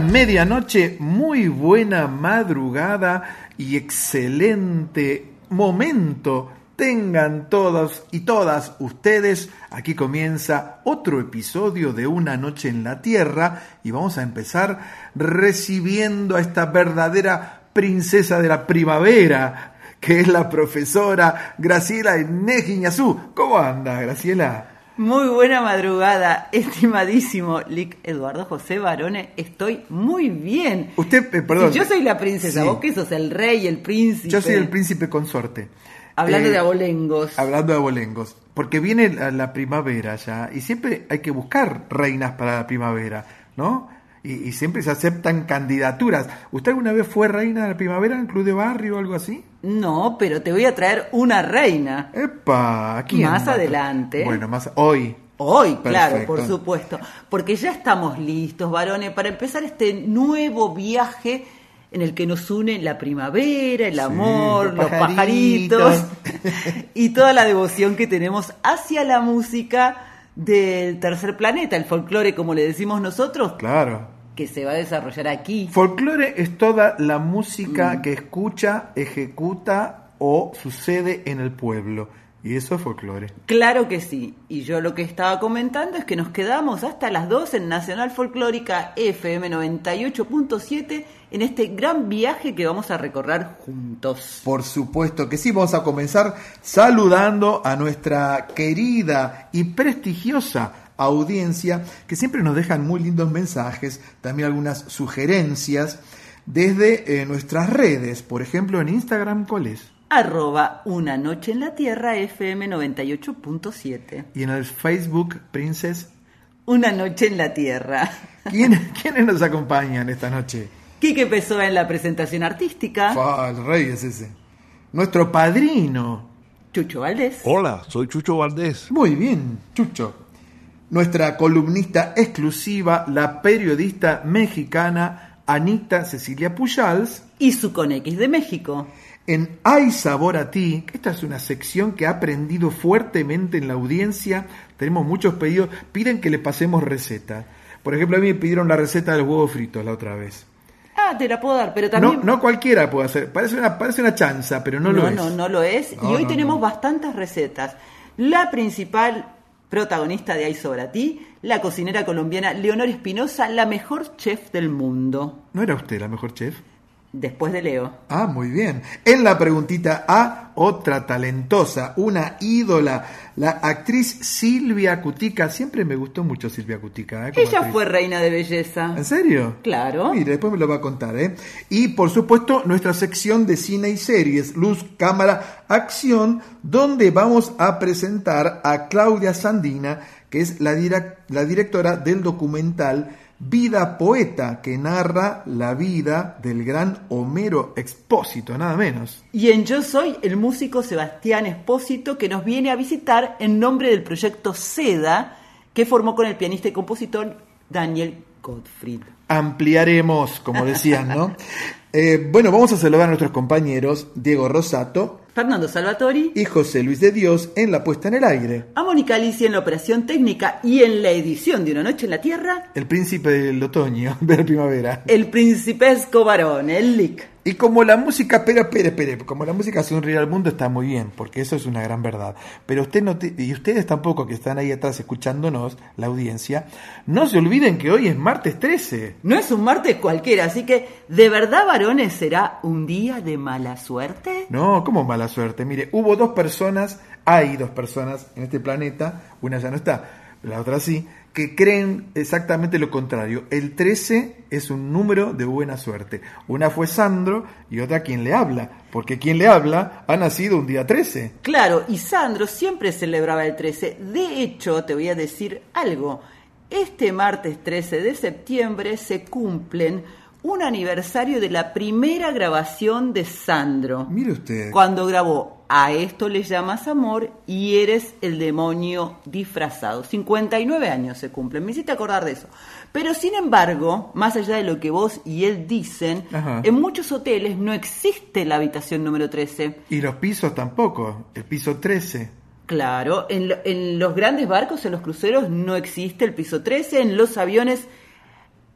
Medianoche, muy buena madrugada y excelente momento. Tengan todos y todas ustedes, aquí comienza otro episodio de Una Noche en la Tierra y vamos a empezar recibiendo a esta verdadera princesa de la primavera, que es la profesora Graciela Guiñazú. ¿Cómo anda, Graciela? Muy buena madrugada, estimadísimo Lic Eduardo José Barone. Estoy muy bien. Usted, eh, perdón. Si yo soy la princesa, Sí. vos que sos el rey, el príncipe. Yo soy el príncipe consorte. Hablando Eh, de abolengos. Hablando de abolengos. Porque viene la, la primavera ya y siempre hay que buscar reinas para la primavera, ¿no? Y, y siempre se aceptan candidaturas. ¿Usted alguna vez fue reina de la primavera en club de barrio o algo así? No, pero te voy a traer una reina. ¡Epa! ¿a quién? Más adelante. Bueno, más hoy. Hoy, claro, por supuesto. Porque ya estamos listos, varones, para empezar este nuevo viaje en el que nos une la primavera, el amor, los los pajaritos. pajaritos y toda la devoción que tenemos hacia la música del tercer planeta, el folclore, como le decimos nosotros, Claro. Que se va a desarrollar aquí. Folclore es toda la Mm. música que escucha, ejecuta o sucede en el pueblo. Y eso es folclore. Claro que sí. Y yo lo que estaba comentando es que nos quedamos hasta las 2 en Nacional Folclórica FM 98.7 en este gran viaje que vamos a recorrer juntos. Por supuesto que sí, vamos a comenzar saludando a nuestra querida y prestigiosa audiencia que siempre nos dejan muy lindos mensajes, también algunas sugerencias desde eh, nuestras redes, por ejemplo en Instagram, ¿cuál es? Arroba Una Noche en la Tierra FM 98.7. Y en el Facebook, Princess. Una Noche en la Tierra. ¿Quién- ¿Quiénes nos acompañan esta noche? Quique Pessoa en la presentación artística. El rey es ese. Nuestro padrino. Chucho Valdés. Hola, soy Chucho Valdés. Muy bien, Chucho. Nuestra columnista exclusiva, la periodista mexicana Anita Cecilia Pujals, Y su con X de México. en Hay Sabor a Ti, que esta es una sección que ha aprendido fuertemente en la audiencia. Tenemos muchos pedidos, piden que le pasemos receta. Por ejemplo, a mí me pidieron la receta de los huevos fritos la otra vez. Ah, te la puedo dar, pero No, también... no cualquiera puede hacer. Parece una, parece una chanza, pero no, lo es. No, no lo es. No, y hoy no, tenemos no. bastantes recetas. La principal protagonista de Hay Sobra Ti, la cocinera colombiana Leonor Espinosa, la mejor chef del mundo, ¿No era usted la mejor chef? Después de Leo. Ah, muy bien. En la preguntita A, otra talentosa, una ídola, la actriz Silvia Cutica. Siempre me gustó mucho Silvia Cutica. ¿eh? Ella actriz. fue reina de belleza. ¿En serio? Claro. Mire, después me lo va a contar, ¿eh? Y por supuesto, nuestra sección de cine y series, Luz, Cámara, Acción, donde vamos a presentar a Claudia Sandina, que es la directora del documental Vida Poeta, que narra la vida del gran Homero Expósito, nada menos. Y en Yo Soy, el músico Sebastián Espósito, que nos viene a visitar en nombre del proyecto SEDA, que formó con el pianista y compositor Daniel Gottfried. Ampliaremos, como decían, ¿no? Eh, bueno, vamos a saludar a nuestros compañeros Diego Rosato Fernando Salvatori, y José Luis de Dios en la puesta en el aire. a Mónica Alicia en la operación técnica y en la edición de Una Noche en la Tierra, El príncipe del otoño, de la primavera. el principesco varón, el Lick. Y como la música, pero, espere, espere, como la música hace un río al mundo está muy bien, porque eso es una gran verdad. Pero usted no te- y ustedes tampoco que están ahí atrás escuchándonos, la audiencia, no se olviden que hoy es martes 13. No es un martes cualquiera, así que, ¿de verdad, varones, será un día de mala suerte? No, como mala suerte. Mire, hubo dos personas, hay dos personas en este planeta, una ya no está, la otra sí, que creen exactamente lo contrario. El 13 es un número de buena suerte. Una fue Sandro y otra quien le habla, porque quien le habla ha nacido un día 13. Claro, y Sandro siempre celebraba el 13. De hecho, te voy a decir algo. Este martes 13 de septiembre se cumplen un aniversario de la primera grabación de Sandro. Mire usted. Cuando grabó A esto le llamas amor y eres el demonio disfrazado. 59 años se cumplen. Me hiciste acordar de eso. Pero sin embargo, más allá de lo que vos y él dicen, Ajá. en muchos hoteles no existe la habitación número 13. Y los pisos tampoco, el piso 13. Claro, en, lo- en los grandes barcos, en los cruceros, no existe el piso 13. En los aviones,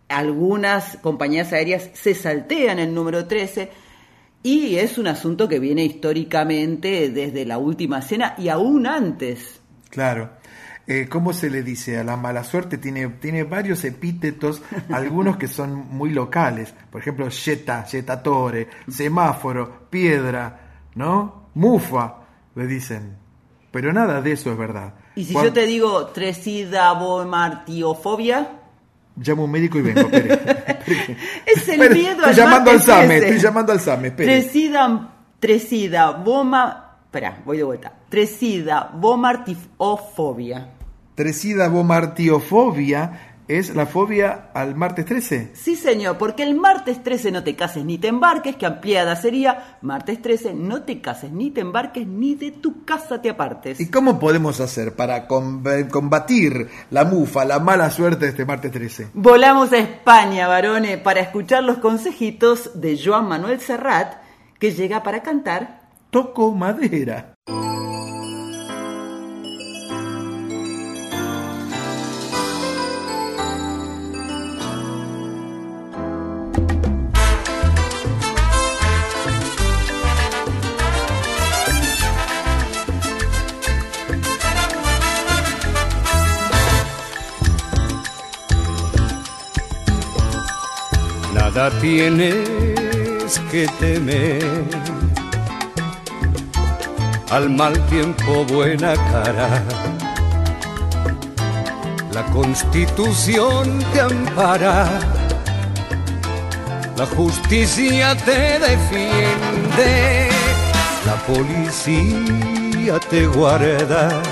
algunas compañías aéreas se saltean el número 13. Y es un asunto que viene históricamente desde la última cena y aún antes. Claro. Eh, ¿Cómo se le dice? A la mala suerte tiene, tiene varios epítetos, algunos que son muy locales. Por ejemplo, yeta, yetatore, semáforo, piedra, ¿no? Mufa, le dicen. Pero nada de eso es verdad. Y si yo te digo tresida martiofobia, Llamo a un médico y vengo, es el miedo Estoy al llamando al SAME, 13. estoy llamando al SAME. Tresida, tresida, boma, espera, voy de vuelta. Tresida, bomartifofobia. Tresida bomartiofobia es la fobia al martes 13. Sí, señor, porque el martes 13 no te cases ni te embarques, que ampliada sería martes 13 no te cases ni te embarques ni de tu casa te apartes. ¿Y cómo podemos hacer para com- combatir la mufa, la mala suerte de este martes 13? Volamos a España, varones, para escuchar los consejitos de Joan Manuel Serrat, que llega para cantar Toco madera. Nada tienes que temer. Al mal tiempo buena cara. La constitución te ampara. La justicia te defiende. La policía te guarda.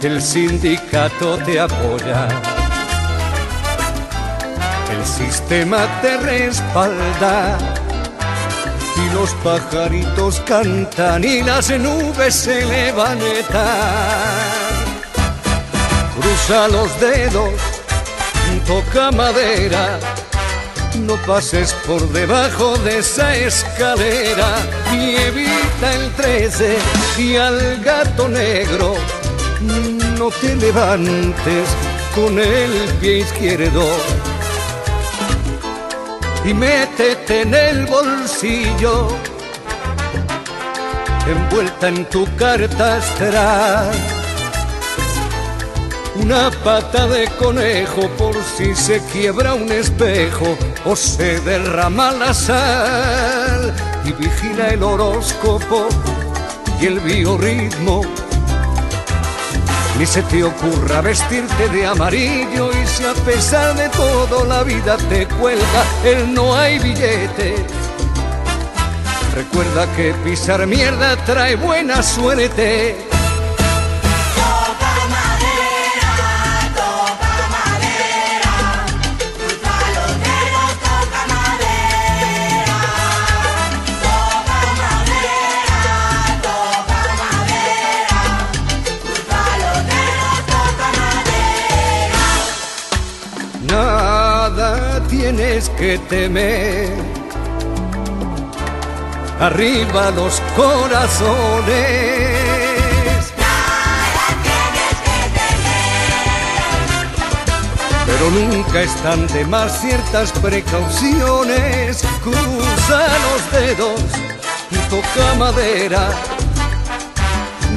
El sindicato te apoya. El sistema te respalda. Y los pajaritos cantan y las nubes se levantan. Cruza los dedos, toca madera, no pases por debajo de esa escalera y evita el 13 y al gato negro no te levantes con el pie izquierdo y métete en el bolsillo, envuelta en tu carta astral. Una pata de conejo por si se quiebra un espejo o se derrama la sal y vigila el horóscopo y el biorritmo ni se te ocurra vestirte de amarillo y si a pesar de todo la vida te cuelga el no hay billete. Recuerda que pisar mierda trae buena suerte. Tienes que temer. Arriba los corazones. Pero nunca están de más ciertas precauciones. Cruza los dedos y toca madera.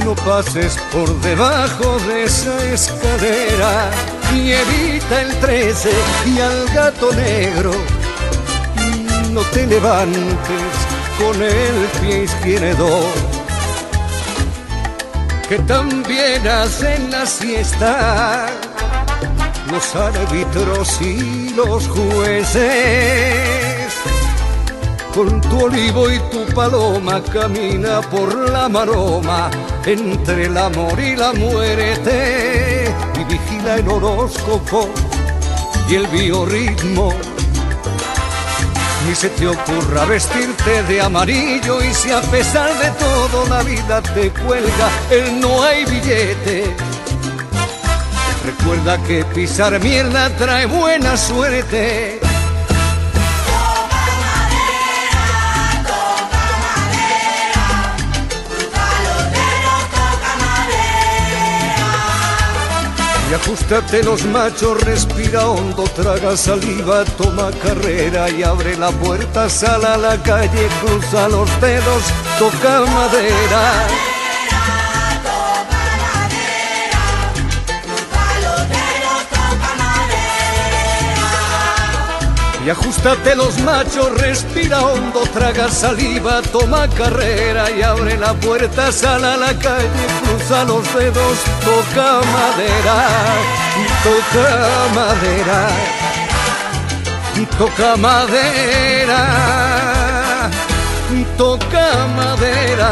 No pases por debajo de esa escalera y evita el 13 y al gato negro. No te levantes con el pie izquierdo, que también hacen la siesta los árbitros y los jueces. Con tu olivo y tu paloma camina por la maroma entre el amor y la muerte vigila el horóscopo y el biorritmo. Ni se te ocurra vestirte de amarillo y si a pesar de todo la vida te cuelga el no hay billete. Recuerda que pisar mierda trae buena suerte. Y ajustate los machos, respira hondo, traga saliva, toma carrera y abre la puerta, sal a la calle, cruza los dedos, toca madera. Y ajustate los machos, respira hondo, traga saliva, toma carrera y abre la puerta, sal a la calle, cruza los dedos, toca madera, toca madera, toca madera, toca madera.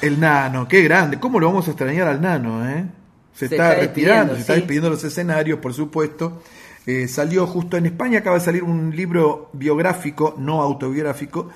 El nano, qué grande. ¿Cómo lo vamos a extrañar al nano, eh? Se, Se está, está retirando, se está despidiendo de los escenarios, por supuesto. Eh, salió justo en España, acaba de salir un libro biográfico, no autobiográfico,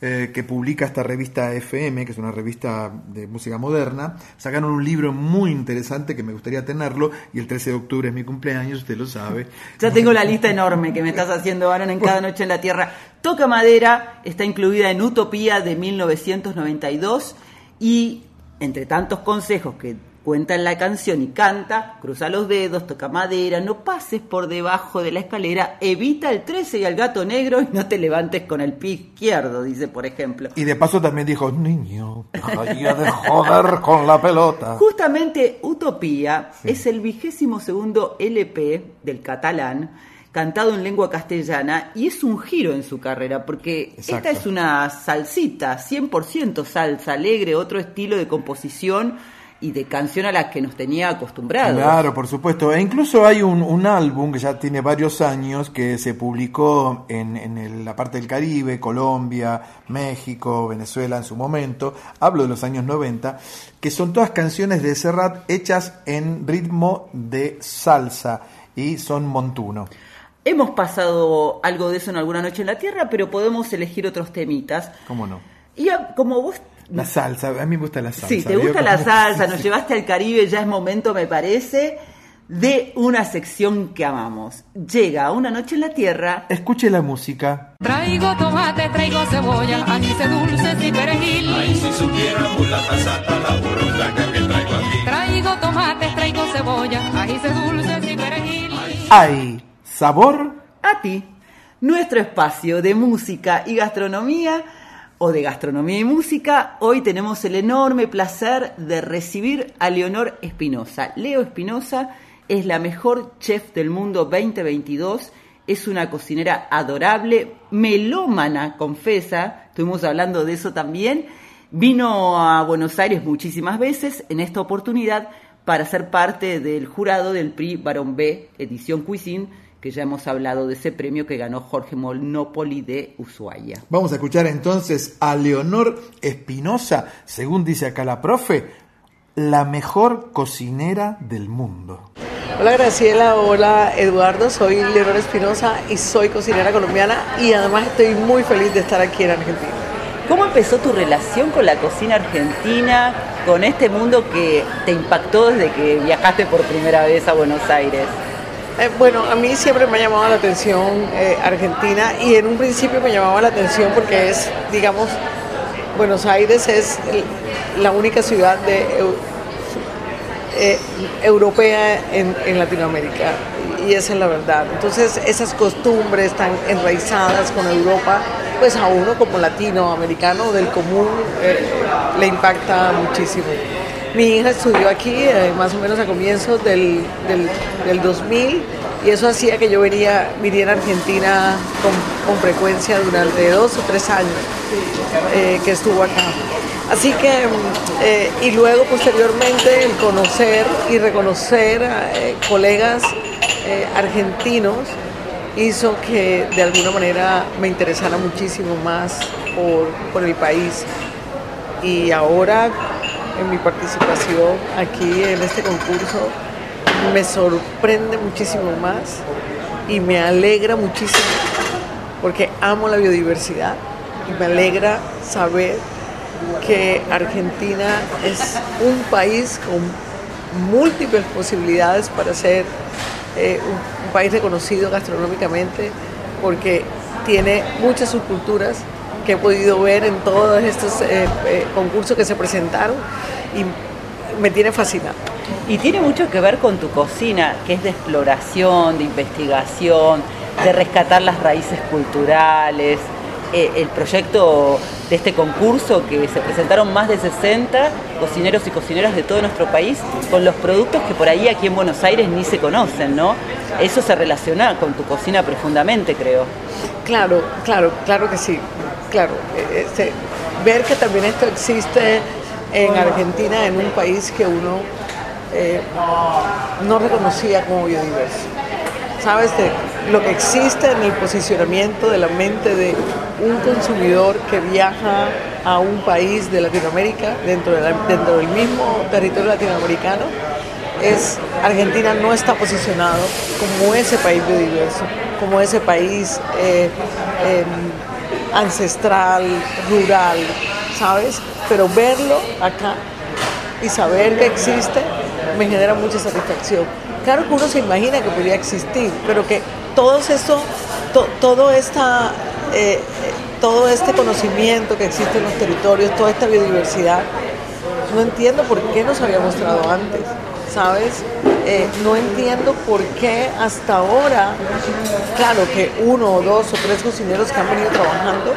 eh, que publica esta revista FM, que es una revista de música moderna. Sacaron un libro muy interesante que me gustaría tenerlo, y el 13 de octubre es mi cumpleaños, usted lo sabe. Ya tengo la lista enorme que me estás haciendo, Aaron, en cada noche en la Tierra. Toca Madera está incluida en Utopía de 1992 y entre tantos consejos que cuenta en la canción y canta, cruza los dedos, toca madera, no pases por debajo de la escalera, evita el 13 y al gato negro y no te levantes con el pie izquierdo, dice por ejemplo. Y de paso también dijo, niño, dejaría de joder con la pelota. Justamente Utopía es el vigésimo segundo LP del catalán cantado en lengua castellana y es un giro en su carrera porque Exacto. esta es una salsita, 100% salsa alegre, otro estilo de composición y de canción a la que nos tenía acostumbrados. Claro, por supuesto. E incluso hay un, un álbum que ya tiene varios años que se publicó en, en el- la parte del Caribe, Colombia, México, Venezuela en su momento. Hablo de los años 90, que son todas canciones de Serrat hechas en ritmo de salsa y son montuno. Hemos pasado algo de eso en alguna noche en la Tierra, pero podemos elegir otros temitas. ¿Cómo no? Y como vos La salsa, a mí me gusta la salsa. Sí, te ¿vio gusta la salsa, nos llevaste al Caribe, ya es momento, me parece, de una sección que amamos. Llega una noche en la Tierra. Escuche la música. Traigo tomate, traigo cebolla, anís dulces y perejil. Ay, si supiera la pasata, la burrundaca que traigo aquí. Traigo tomates, traigo cebolla, anís dulces y perejil. Ay, sabor a ti. Nuestro espacio de música y gastronomía o de gastronomía y música, hoy tenemos el enorme placer de recibir a Leonor Espinosa. Leo Espinosa es la mejor chef del mundo 2022, es una cocinera adorable, melómana, confesa, estuvimos hablando de eso también, vino a Buenos Aires muchísimas veces, en esta oportunidad para ser parte del jurado del Prix Barón B, edición Cuisine, que ya hemos hablado de ese premio que ganó Jorge Monopoli de Ushuaia. Vamos a escuchar entonces a Leonor Espinosa, según dice acá la profe, la mejor cocinera del mundo. Hola Graciela, hola Eduardo, soy Leonor Espinosa y soy cocinera colombiana y además estoy muy feliz de estar aquí en Argentina. ¿Cómo empezó tu relación con la cocina argentina, con este mundo que te impactó desde que viajaste por primera vez a Buenos Aires? Eh, bueno, a mí siempre me ha llamado la atención eh, Argentina y en un principio me llamaba la atención porque es, digamos, Buenos Aires es la única ciudad de, eh, europea en, en, Latinoamérica y esa es la verdad. Entonces esas costumbres tan enraizadas con Europa, pues a uno como latinoamericano del común le impacta muchísimo. Mi hija estudió aquí eh, más o menos a comienzos del, del, 2000 y eso hacía que yo venía, viniera a Argentina con, frecuencia durante dos o tres años eh, que estuvo acá. Así que, eh, y luego posteriormente el conocer y reconocer a colegas argentinos hizo que de alguna manera me interesara muchísimo más por, por el país. Y ahora en mi participación aquí en este concurso. Me sorprende muchísimo más y me alegra muchísimo porque amo la biodiversidad y me alegra saber que Argentina es un país con múltiples posibilidades para ser eh, un, país reconocido gastronómicamente porque tiene muchas subculturas que he podido ver en todos estos eh, eh, concursos que se presentaron y me tiene fascinado. Y tiene mucho que ver con tu cocina, que es de exploración, de investigación, de rescatar las raíces culturales. Eh, el proyecto de este concurso que se presentaron más de 60 cocineros y cocineras de todo nuestro país con los productos que por ahí aquí en Buenos Aires ni se conocen, ¿no? Eso se relaciona con tu cocina profundamente, creo. Claro, claro, claro que sí claro, eh, este, ver que también esto existe en Argentina, en un país que uno eh, no reconocía como biodiverso. Sabes, de lo que existe en el posicionamiento de la mente de un consumidor que viaja a un país de Latinoamérica, dentro, del mismo territorio latinoamericano, es Argentina no está posicionado como ese país biodiverso, como ese país eh, em, ancestral, rural, ¿sabes? Pero verlo acá y saber que existe me genera mucha satisfacción. Claro que uno se imagina que podría existir, pero que todo esto, todo, esta, eh, todo este conocimiento que existe en los territorios, toda esta biodiversidad, no entiendo por qué no se había mostrado antes. ¿sabes? Eh, no entiendo por qué hasta ahora, claro que uno o dos o tres cocineros que han venido trabajando,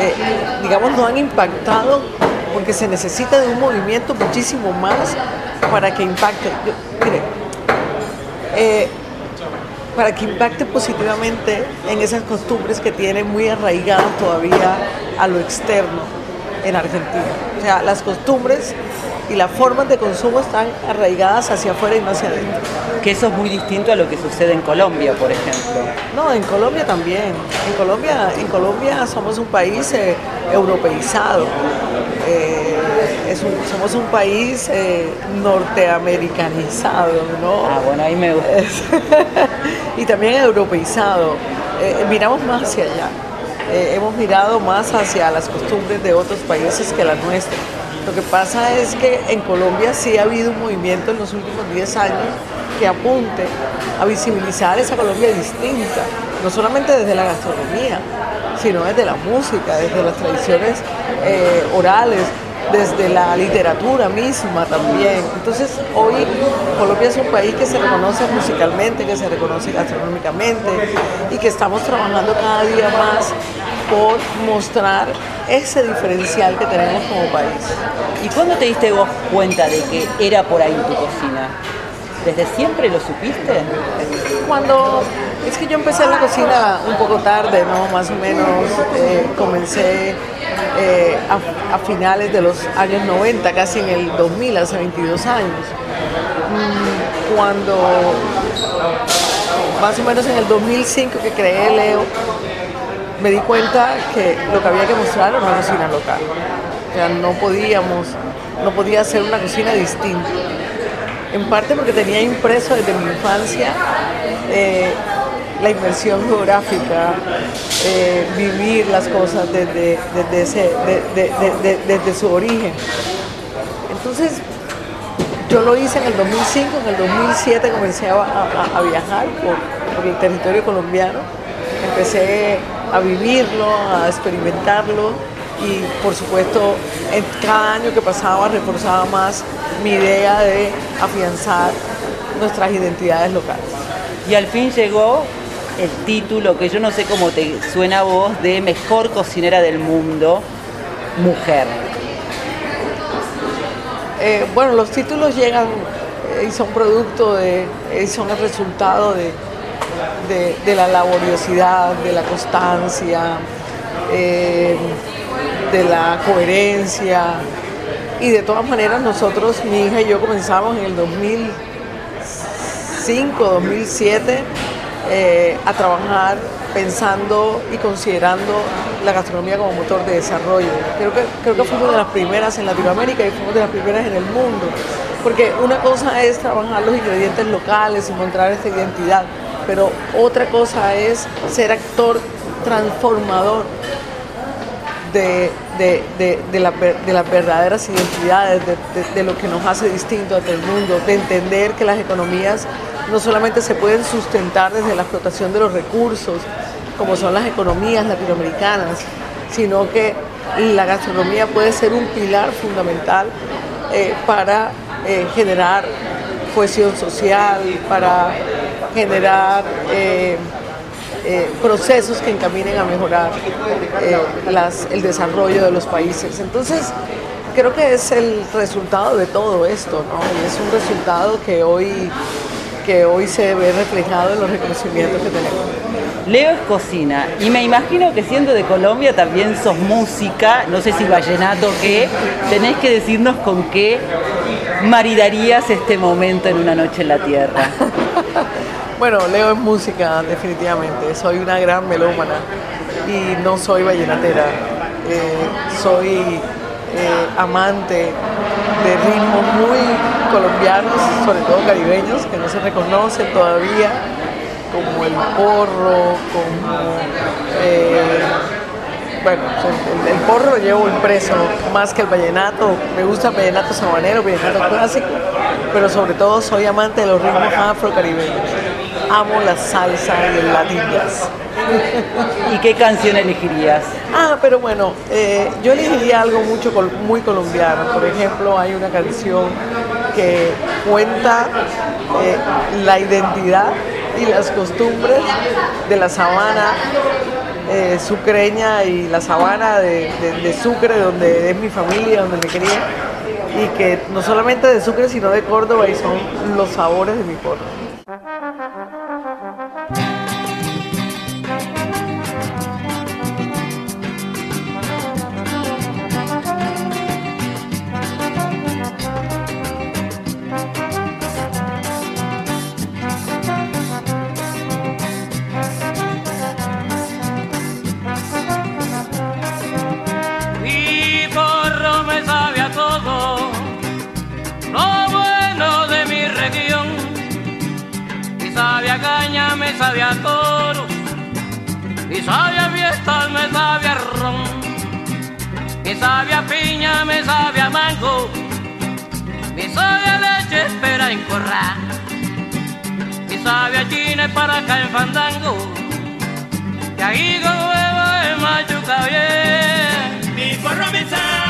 eh, digamos, no han impactado porque se necesita de un movimiento muchísimo más para que impacte. Eh, para que impacte positivamente en esas costumbres que tienen muy arraigadas todavía a lo externo en Argentina. O sea, las costumbres y las formas de consumo están arraigadas hacia afuera y no hacia adentro. Que eso es muy distinto a lo que sucede en Colombia, por ejemplo. No, en Colombia también. En Colombia, en Colombia somos un país eh, europeizado. Eh, somos un país eh, norteamericanizado, ¿no? Ah, bueno, ahí me gusta. y también europeizado. miramos más hacia allá. hemos mirado más hacia las costumbres de otros países que las nuestras. Lo que pasa es que en Colombia sí ha habido un movimiento en los últimos 10 años que apunte a visibilizar esa Colombia distinta, no solamente desde la gastronomía, sino desde la música, desde las tradiciones eh, orales, desde la literatura misma también. Entonces hoy Colombia es un país que se reconoce musicalmente, que se reconoce gastronómicamente y que estamos trabajando cada día más por mostrar ese diferencial que tenemos como país. ¿Y cuándo te diste vos cuenta de que era por ahí tu cocina? ¿Desde siempre lo supiste? Cuando es que yo empecé en la cocina un poco tarde, ¿no? Más o menos eh, comencé eh, a, finales de los años 90, casi en el 2000, hace 22 años. Mm, cuando más o menos en el 2005 que creé Leo, me di cuenta que lo que había que mostrar era una cocina local. O sea, no podíamos, no podía ser una cocina distinta. En parte porque tenía impreso desde mi infancia eh, la inmersión geográfica, eh, vivir las cosas desde, desde, su origen. Entonces, yo lo hice en el 2005, en el 2007 comencé a, viajar por, el territorio colombiano, empecé a vivirlo, a experimentarlo y por supuesto en cada año que pasaba reforzaba más mi idea de afianzar nuestras identidades locales. Y al fin llegó el título, que yo no sé cómo te suena a vos, de mejor cocinera del mundo, mujer. Eh, bueno, los títulos llegan eh, y son producto de, y son el resultado de, de, la laboriosidad, de la constancia, eh, de la coherencia. Y de todas maneras nosotros, mi hija y yo comenzamos en el 2005, 2007 eh, a trabajar pensando y considerando la gastronomía como motor de desarrollo. Creo que, creo que fuimos de las primeras en Latinoamérica y fuimos de las primeras en el mundo, porque una cosa es trabajar los ingredientes locales, encontrar esta identidad, pero otra cosa es ser actor transformador de, las verdaderas identidades, de, lo que nos hace distinto ante el mundo, de entender que las economías no solamente se pueden sustentar desde la explotación de los recursos, como son las economías latinoamericanas, sino que la gastronomía puede ser un pilar fundamental eh, para eh, generar cohesión social, para generar eh, procesos que encaminen a mejorar el desarrollo de los países. Entonces, creo que es el resultado de todo esto, ¿no? Y es un resultado que hoy que hoy se ve reflejado en los reconocimientos que tenemos. Leo es cocina y me imagino que siendo de Colombia también sos música, no sé si vallenato o qué, tenés que decirnos con qué maridarías este momento en una noche en la tierra. bueno, Leo es música definitivamente, soy una gran melómana y no soy vallenatera, eh, soy eh, amante de ritmos muy colombianos, sobre todo caribeños, que no se reconocen todavía, como el porro, como... Eh, bueno, el, porro lo llevo impreso más que el vallenato. Me gusta el vallenato sabanero, vallenato clásico, pero sobre todo soy amante de los ritmos afrocaribeños. Amo la salsa y el latin ¿Y qué canción elegirías? Ah, pero bueno, eh, yo elegiría algo mucho, muy colombiano. Por ejemplo, hay una canción que cuenta eh, la identidad y las costumbres de la sabana eh, sucreña y la sabana de, de, Sucre, donde es mi familia, donde me crié, y que no solamente de Sucre, sino de Córdoba, y son los sabores de mi pueblo. Sabe a toro, mi sabe a fiestas me sabe ron, mi sabe piña me sabe mango, mi sabe leche espera en corral, mi sabe a chine para acá en fandango, que ahí con huevo es machuca bien. Mi porro me sabe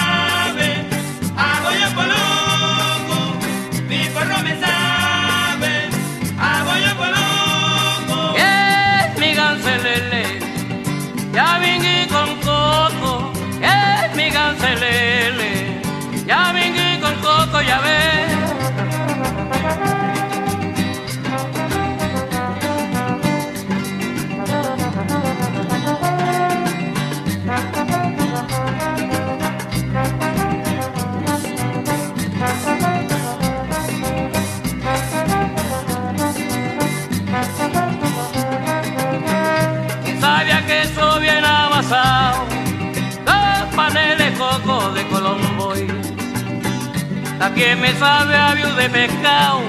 También me sabe a de pescado,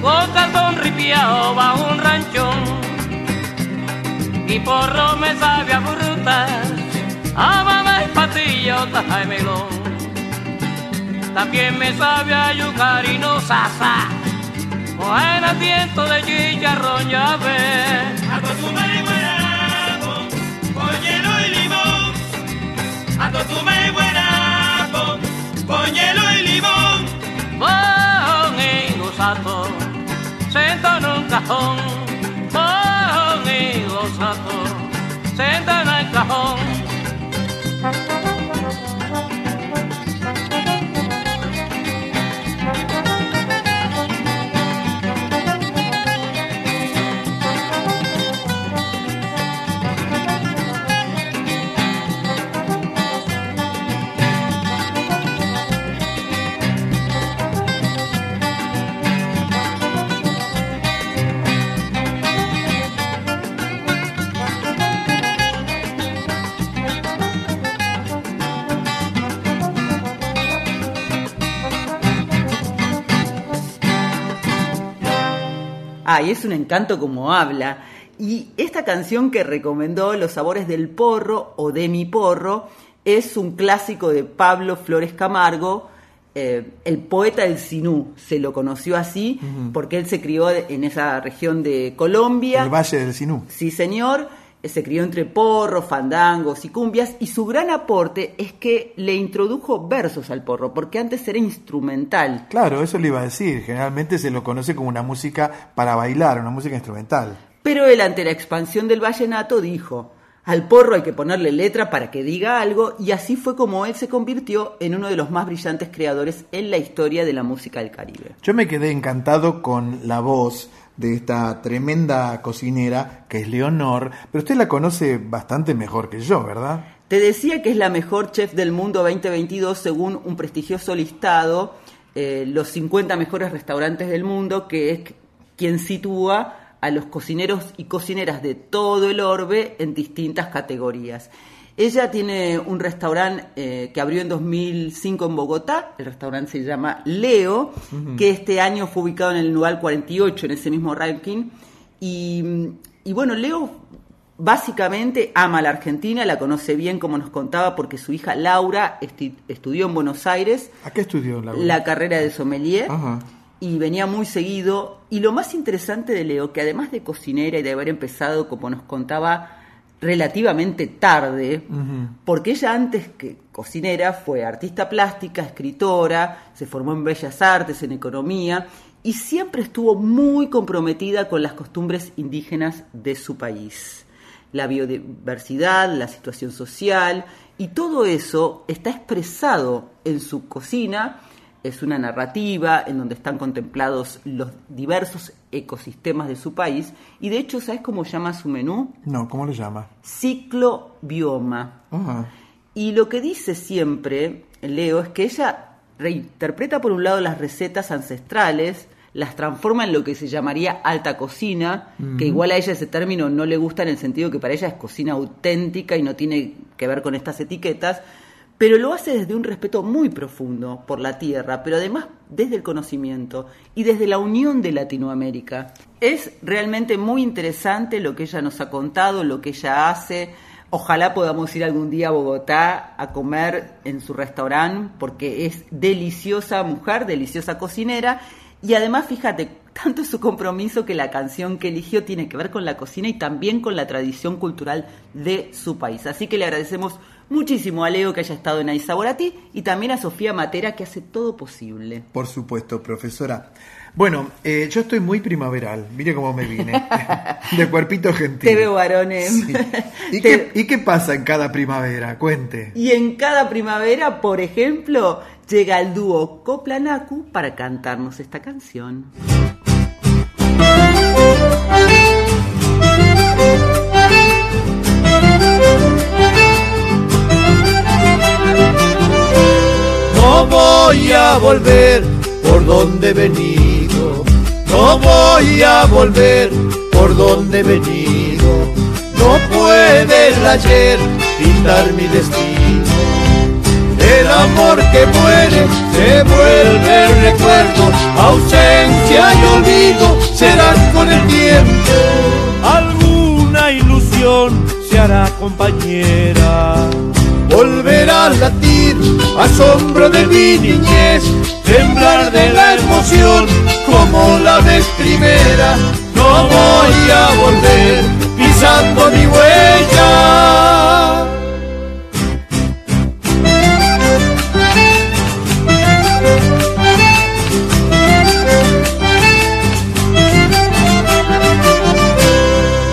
con calzón ripiado bajo un ranchón. Y porro me sabe a frutas, a mamá y patillas, taja y melón. También me sabe a yucar y no sasa, o en asiento de chicharrón ves. A tu guarapo, con hielo y limón. A En un cajón. Ay, es un encanto como habla. Y esta canción que recomendó, Los sabores del porro o de mi porro, es un clásico de Pablo Flores Camargo, eh, el poeta del Sinú. Se lo conoció así porque él se crió en esa región de Colombia. El Valle del Sinú. Sí, señor. Se crió entre porros, fandangos y cumbias y su gran aporte es que le introdujo versos al porro, porque antes era instrumental. Claro, eso le iba a decir. Generalmente se lo conoce como una música para bailar, una música instrumental. Pero él ante la expansión del vallenato dijo, al porro hay que ponerle letra para que diga algo y así fue como él se convirtió en uno de los más brillantes creadores en la historia de la música del Caribe. Yo me quedé encantado con la voz de esta tremenda cocinera que es Leonor, pero usted la conoce bastante mejor que yo, ¿verdad? Te decía que es la mejor chef del mundo 2022 según un prestigioso listado, eh, los 50 mejores restaurantes del mundo, que es quien sitúa a los cocineros y cocineras de todo el orbe en distintas categorías. Ella tiene un restaurante eh, que abrió en 2005 en Bogotá, el restaurante se llama Leo, que este año fue ubicado en el lugar 48 en ese mismo ranking. Y, y bueno, Leo básicamente ama a la Argentina, la conoce bien como nos contaba porque su hija Laura estudió en Buenos Aires ¿A qué estudió Laura? la carrera de sommelier Ajá. y venía muy seguido. Y lo más interesante de Leo, que además de cocinera y de haber empezado, como nos contaba, relativamente tarde, porque ella antes que cocinera fue artista plástica, escritora, se formó en bellas artes, en economía, y siempre estuvo muy comprometida con las costumbres indígenas de su país. La biodiversidad, la situación social, y todo eso está expresado en su cocina, es una narrativa en donde están contemplados los diversos ecosistemas de su país y de hecho, ¿sabes cómo llama su menú? No, ¿cómo lo llama? Ciclo bioma. Ajá. Y lo que dice siempre Leo es que ella reinterpreta por un lado las recetas ancestrales, las transforma en lo que se llamaría alta cocina, que igual a ella ese término no le gusta en el sentido que para ella es cocina auténtica y no tiene que ver con estas etiquetas, pero lo hace desde un respeto muy profundo por la tierra, pero además desde el conocimiento y desde la unión de Latinoamérica. Es realmente muy interesante lo que ella nos ha contado, lo que ella hace. Ojalá podamos ir algún día a Bogotá a comer en su restaurante, porque es deliciosa mujer, deliciosa cocinera. Y además, fíjate, tanto es su compromiso que la canción que eligió tiene que ver con la cocina y también con la tradición cultural de su país. Así que le agradecemos muchísimo a Leo que haya estado en Aizaborati y también a Sofía Matera que hace todo posible. Por supuesto, profesora. Bueno, eh, yo estoy muy primaveral. Mire cómo me vine. De cuerpito gentil. Te veo, varones. Sí. ¿Y, Te- qué, ¿Y qué pasa en cada primavera? Cuente. Y en cada primavera, por ejemplo, llega el dúo Coplanacu para cantarnos esta canción. Voy a volver por donde he venido. No voy a volver por donde he venido. No puede el ayer pintar mi destino. El amor que muere se vuelve recuerdo, ausencia y olvido serán con el tiempo. Alguna ilusión se hará compañera. Volverá a latir, asombro de mi niñez, temblar de la emoción como la vez primera. No voy a volver pisando mi huella.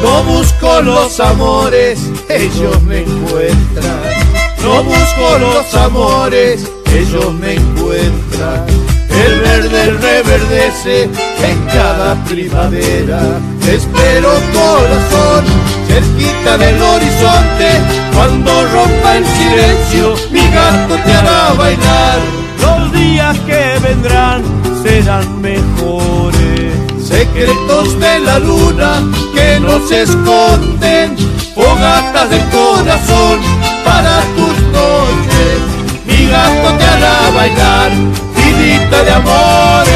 No busco los amores, ellos me encuentran. Busco los amores, ellos me encuentran. El verde reverdece en cada primavera. Espero corazón cerquita del horizonte. Cuando rompa el silencio, mi gato te hará bailar. Los días que vendrán serán mejores. Secretos de la luna que nos esconden, fogatas del corazón para. Mi gato te hará bailar, vidita de amores.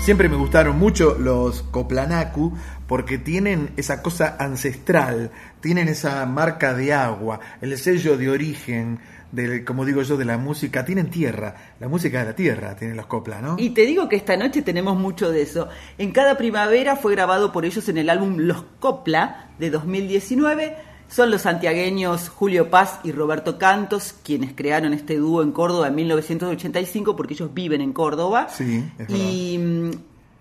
Siempre me gustaron mucho los Coplanacu porque tienen esa cosa ancestral, tienen esa marca de agua, el sello de origen, del, como digo yo, de la música, tienen tierra, la música de la tierra, tienen los copla, ¿no? Y te digo que esta noche tenemos mucho de eso. En cada primavera fue grabado por ellos en el álbum Los Copla de 2019. Son los santiagueños Julio Paz y Roberto Cantos quienes crearon este dúo en Córdoba en 1985 porque ellos viven en Córdoba. Sí, es. Y mm,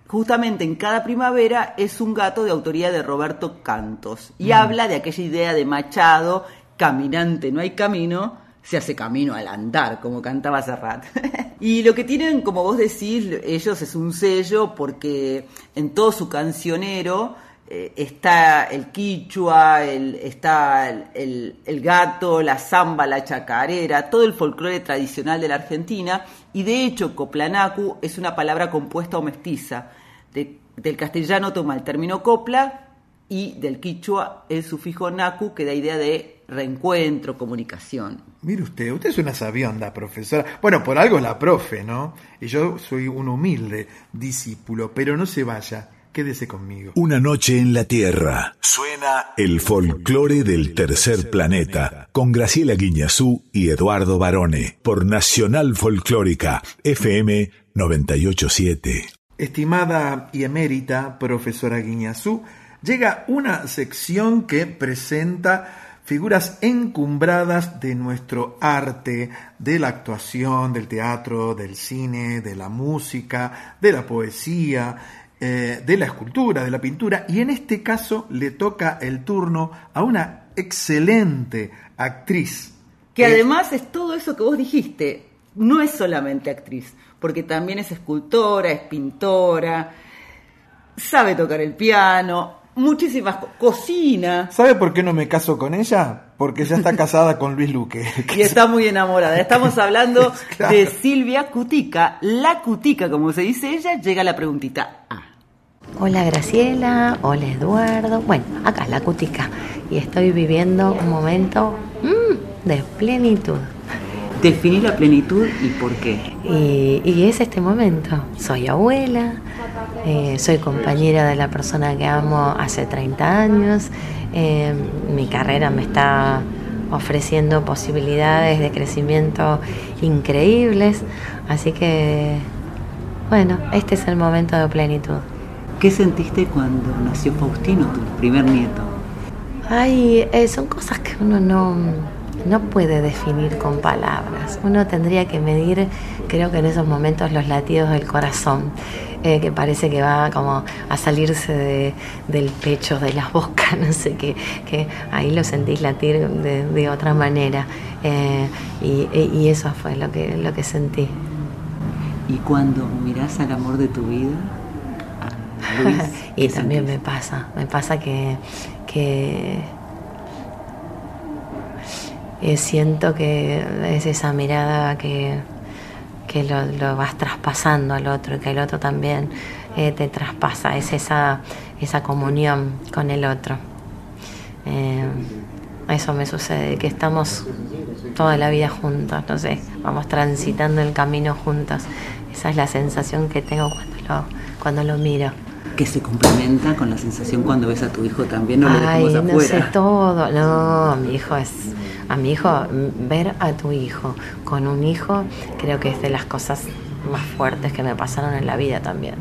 justamente en cada primavera es un gato de autoría de Roberto Cantos. Y Mm. habla de aquella idea de Machado, caminante no hay camino, se hace camino al andar, como cantaba Serrat. y lo que tienen, como vos decís, ellos es un sello porque en todo su cancionero eh, está el quichua, el, está el, el- gato, la zamba, la chacarera, todo el folclore tradicional de la Argentina. Y de hecho, coplanacu es una palabra compuesta o mestiza. De- del castellano toma el término copla y del quichua el sufijo nacu, que da idea de reencuentro, comunicación. Mire usted, usted es una sabionda, profesora. Bueno, por algo la profe, ¿no? Y yo soy un humilde discípulo, pero no se vaya, quédese conmigo. Una noche en la Tierra. Suena el folclore del tercer planeta con Graciela Guiñazú y Eduardo Barone por Nacional Folclórica FM 987. Estimada y emérita profesora Guiñazú, llega una sección que presenta figuras encumbradas de nuestro arte, de la actuación, del teatro, del cine, de la música, de la poesía, eh, de la escultura, de la pintura, y en este caso le toca el turno a una excelente actriz. Que Eh, además es todo eso que vos dijiste, no es solamente actriz, porque también es escultora, es pintora, sabe tocar el piano, muchísimas co- cocina ¿Sabe por qué no me caso con ella? Porque ella está casada con Luis Luque. y está muy enamorada. Estamos hablando Claro. de Silvia Cutica, la Cutica, como se dice ella, llega la preguntita A. Hola Graciela, hola Eduardo. Bueno, acá la cutica. Y estoy viviendo un momento mm, de plenitud. Definí la plenitud y por qué. Y, y es este momento. Soy abuela, eh, soy compañera de la persona que amo hace 30 años. eh, mi carrera me está ofreciendo posibilidades de crecimiento increíbles. Así que, bueno, este es el momento de plenitud. ¿Qué sentiste cuando nació Faustino, tu primer nieto? Ay, eh, son cosas que uno no, no puede definir con palabras. Uno tendría que medir, creo que en esos momentos, los latidos del corazón, eh, que parece que va como a salirse de- del pecho, de la boca, no sé qué, que ahí lo sentís latir de, de otra manera. Eh, y, y eso fue lo que, lo que sentí. Y cuando mirás al amor de tu vida, Luis, y ¿qué también sentís? me pasa, me pasa que, que eh, siento que es esa mirada que, que lo, lo vas traspasando al otro y que el otro también eh, te traspasa, es esa, esa comunión con el otro. Eh, eso me sucede, que estamos toda la vida juntos, no sé, vamos transitando el camino juntos. Esa es la sensación que tengo cuando lo, cuando lo miro. Que se complementa con la sensación cuando ves a tu hijo también, no lo Ay, no sé afuera. todo. No, mi hijo es. A mi hijo, ver a tu hijo con un hijo, creo que es de las cosas más fuertes que me pasaron en la vida también.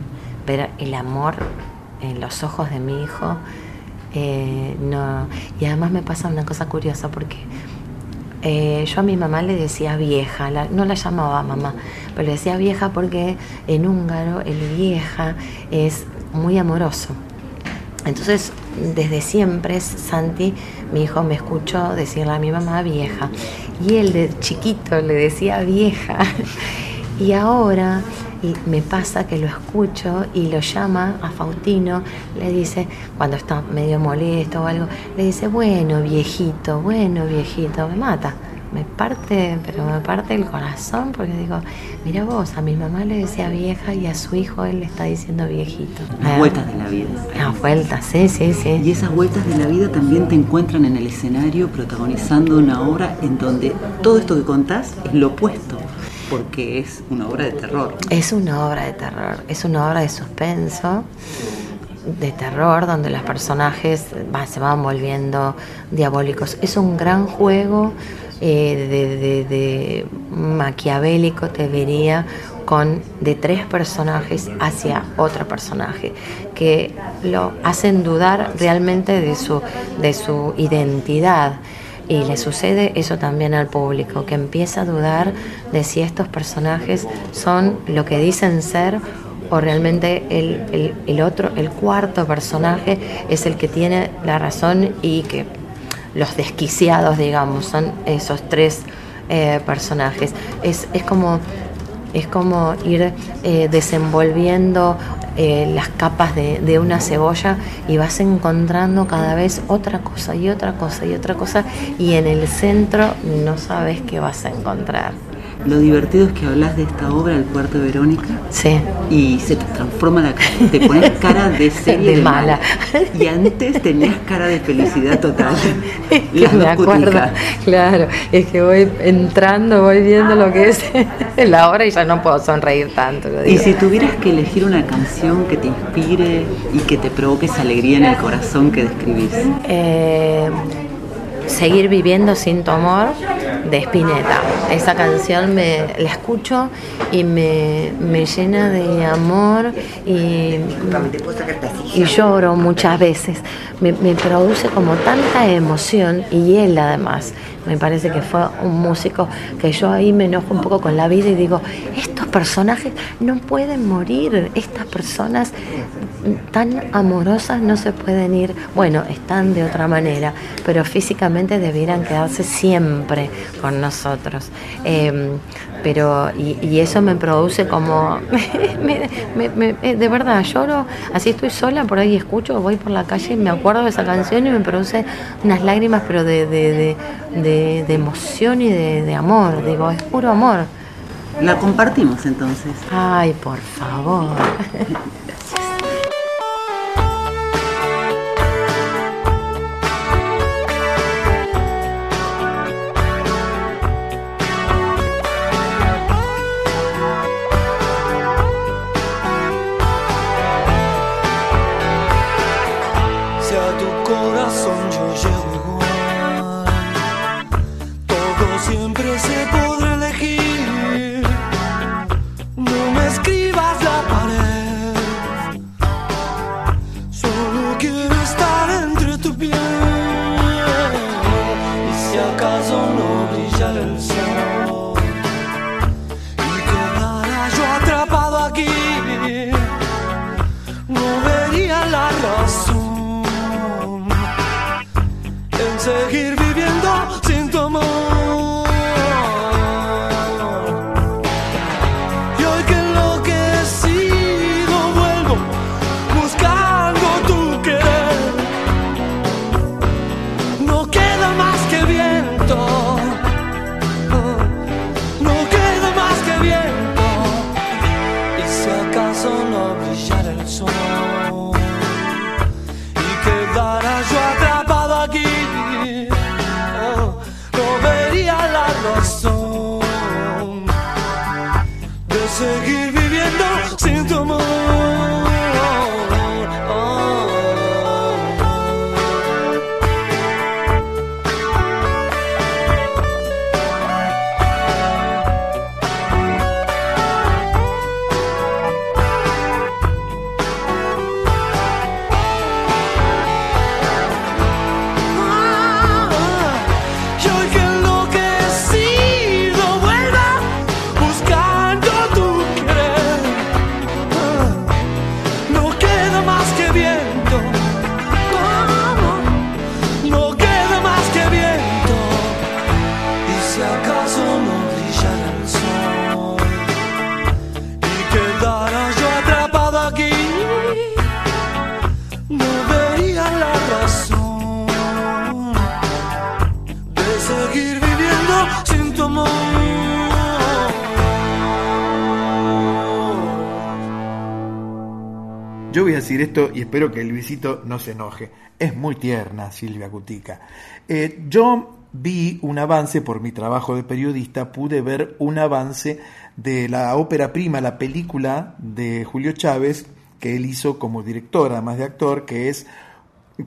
Ver el amor en los ojos de mi hijo. eh, no. Y además me pasa una cosa curiosa porque eh, yo a mi mamá le decía vieja, la- no la llamaba mamá, pero le decía vieja porque en húngaro el vieja es muy amoroso. Entonces, desde siempre, Santi, mi hijo, me escuchó decirle a mi mamá vieja. Y él de chiquito le decía vieja. Y ahora y me pasa que lo escucho y lo llama a Faustino, le dice, cuando está medio molesto o algo, le dice, bueno, viejito, bueno, viejito, me mata. Me parte, pero me parte el corazón porque digo, mira vos, a mi mamá le decía vieja y a su hijo él le está diciendo viejito. Las Ah, vueltas de la vida. Las vueltas, sí, sí, sí. Y esas vueltas de la vida también te encuentran en el escenario protagonizando una obra en donde todo esto que contás es lo opuesto, porque es una obra de terror. Es una obra de terror, es una obra de suspenso, de terror, donde los personajes va, se van volviendo diabólicos. Es un gran juego eh, de, de- de maquiavélico, te diría, con de tres personajes hacia otro personaje, que lo hacen dudar realmente de su, de su identidad. Y le sucede eso también al público, que empieza a dudar de si estos personajes son lo que dicen ser o realmente el, el- el otro, el cuarto personaje es el que tiene la razón y que los desquiciados, digamos, son esos tres eh, personajes. Es, es como es como ir eh, desenvolviendo eh, las capas de, de una cebolla y vas encontrando cada vez otra cosa y otra cosa y otra cosa y en el centro no sabes qué vas a encontrar. Lo divertido es que hablas de esta obra, El cuarto de Verónica, Sí. y se te transforma la cara, te pones cara de serie De mala. Y antes tenías cara de felicidad total. Que Las me acuerdo, claro, es que voy entrando, voy viendo lo que es la hora y ya no puedo sonreír tanto. lo Y si tuvieras que elegir una canción que te inspire y que te provoque esa alegría en el corazón que describís. Eh, Seguir viviendo sin tu amor de Spinetta. Esa canción me la escucho y me, me llena de amor y, lloro muchas veces. Me, me produce como tanta emoción y él además. Me parece que fue un músico que yo ahí me enojo un poco con la vida y digo, estos personajes no pueden morir, estas personas tan amorosas no se pueden ir, bueno, están de otra manera, pero físicamente debieran quedarse siempre con nosotros. Eh, pero, y, y eso me produce como, me- me- me- eh, de verdad, lloro, así estoy sola, por ahí escucho, voy por la calle y me acuerdo de esa canción y me produce unas lágrimas, pero de, de, de, de- de emoción y de, de amor, digo, es puro amor. La compartimos entonces. Ay, por favor. espero que Luisito no se enoje. Es muy tierna Silvia Cutica. Eh, yo vi un avance por mi trabajo de periodista, pude ver un avance de la ópera prima, la película de Julio Chávez, que él hizo como director, además de actor, que es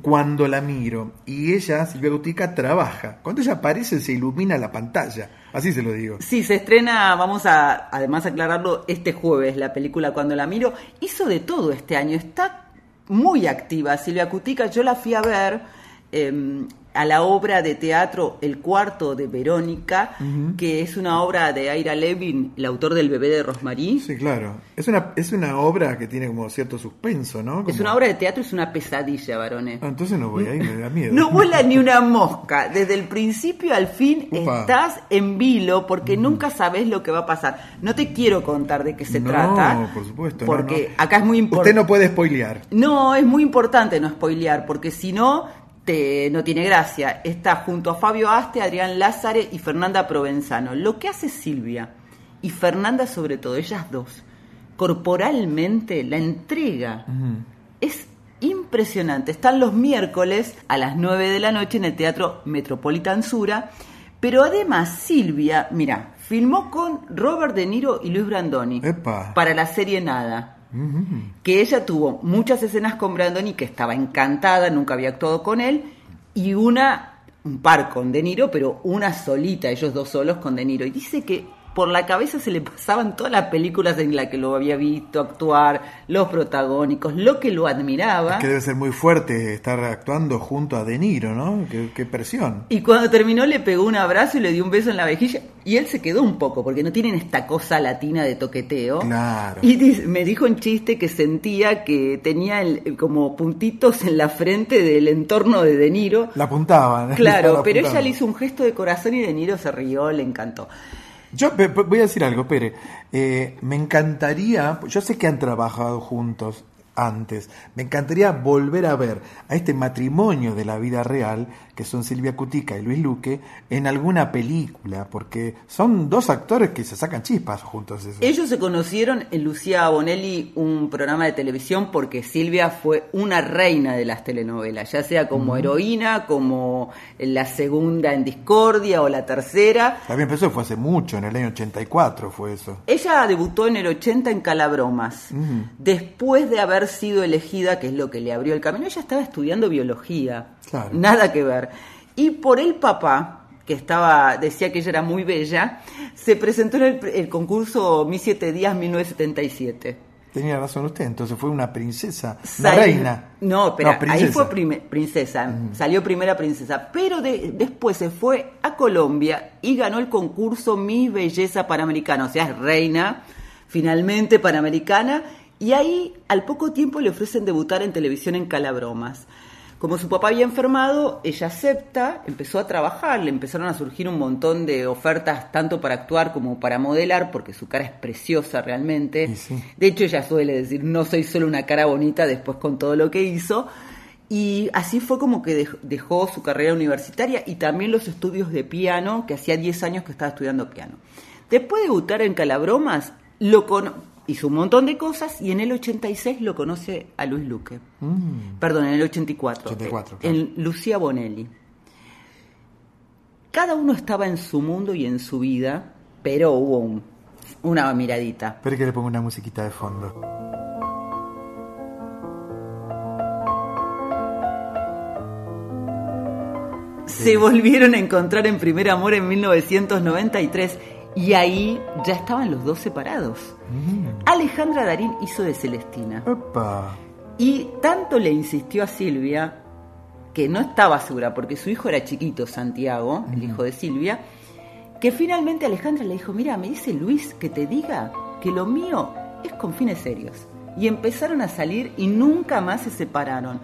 Cuando la miro. Y ella, Silvia Cutica, trabaja. Cuando ella aparece se ilumina la pantalla. Así se lo digo. Sí, se estrena, vamos a además aclararlo, este jueves, la película Cuando la miro. Hizo de todo este año, está muy activa Silvia Cutica. Yo la fui a ver eh, a la obra de teatro El cuarto de Verónica, que es una obra de Aira Levin, el autor del bebé de Rosmarie. Sí, claro. Es una, es una obra que tiene como cierto suspenso, ¿no? Es una obra de teatro, es una pesadilla, varones. Ah, entonces no voy ahí, me da miedo. No vuela ni una mosca. Desde el principio al fin Upa. estás en vilo porque nunca sabes lo que va a pasar. No te quiero contar de qué se no, trata. por supuesto. no, Porque no. acá es muy importante. Usted no puede spoilear. No, es muy importante no spoilear, porque si no, te, no tiene gracia. Está junto a Fabio Aste, Adrián Lázare y Fernanda Provenzano. Lo que hace Silvia, y Fernanda sobre todo, ellas dos, corporalmente la entrega es impresionante. Están los miércoles a las 9 de la noche en el Teatro Metropolitan Sura. Pero además Silvia, mira, filmó con Robert De Niro y Luis Brandoni Epa. para la serie Nada que ella tuvo muchas escenas con Brandoni que estaba encantada, nunca había actuado con él, y una, un par con De Niro, pero una solita, ellos dos solos con De Niro. Y dice que por la cabeza se le pasaban todas las películas en las que lo había visto actuar, los protagónicos, lo que lo admiraba. Es que debe ser muy fuerte estar actuando junto a De Niro, ¿no? Qué, qué presión. Y cuando terminó le pegó un abrazo y le dio un beso en la vejilla. Y él se quedó un poco, porque no tienen esta cosa latina de toqueteo. Claro. Y me dijo en chiste que sentía que tenía el- como puntitos en la frente del entorno de De Niro. La apuntaban. Claro, La pero ella le hizo un gesto de corazón y De Niro se rió, le encantó. Yo voy a decir algo, Pere. Eh, me encantaría, yo sé que han trabajado juntos antes, me encantaría volver a ver a este matrimonio de la vida real, que son Silvia Cutica y Luis Luque, en alguna película, porque son dos actores que se sacan chispas juntos. Ellos se conocieron en Lucía Bonelli, un programa de televisión, porque Silvia fue una reina de las telenovelas, ya sea como heroína, como la segunda en Discordia o la tercera. También empezó, fue hace mucho, en el año 84 fue eso. Ella debutó en el 80 en Calabromas. Después de haber sido elegida, que es lo que le abrió el camino, ella estaba estudiando biología. Claro. Nada que ver. Y por el papá, que estaba, decía que ella era muy bella, se presentó en el, el concurso Mis Siete Días 1977. Tenía razón usted, entonces fue una princesa, una reina. No, espera, ahí princesa. fue princesa, salió primera princesa, pero de- después se fue a Colombia y ganó el concurso Miss Belleza Panamericana, o sea, es reina, finalmente panamericana, y ahí al poco tiempo le ofrecen debutar en televisión en Calabromas. Como su papá había enfermado, ella acepta, empezó a trabajar, le empezaron a surgir un montón de ofertas tanto para actuar como para modelar, porque su cara es preciosa realmente. De hecho, ella suele decir, no soy solo una cara bonita, después con todo lo que hizo. Y así fue como que dej- dejó su carrera universitaria y también los estudios de piano, que hacía 10 años que estaba estudiando piano. Después de debutar en Calabromas, lo cono- hizo un montón de cosas y en el 86 lo conoce a Luis Luque. Mm. Perdón, en el 84. 84, eh, En Lucía Bonelli. Cada uno estaba en su mundo y en su vida, pero hubo un- una miradita. Espere que le pongo una musiquita de fondo. Se volvieron a encontrar en primer amor en 1993 y ahí ya estaban los dos separados. Alejandra Darín hizo de Celestina. Opa. Y tanto le insistió a Silvia que no estaba segura porque su hijo era chiquito, Santiago, el hijo de Silvia, que finalmente Alejandra le dijo, mira, me dice Luis que te diga que lo mío es con fines serios. Y empezaron a salir y nunca más se separaron.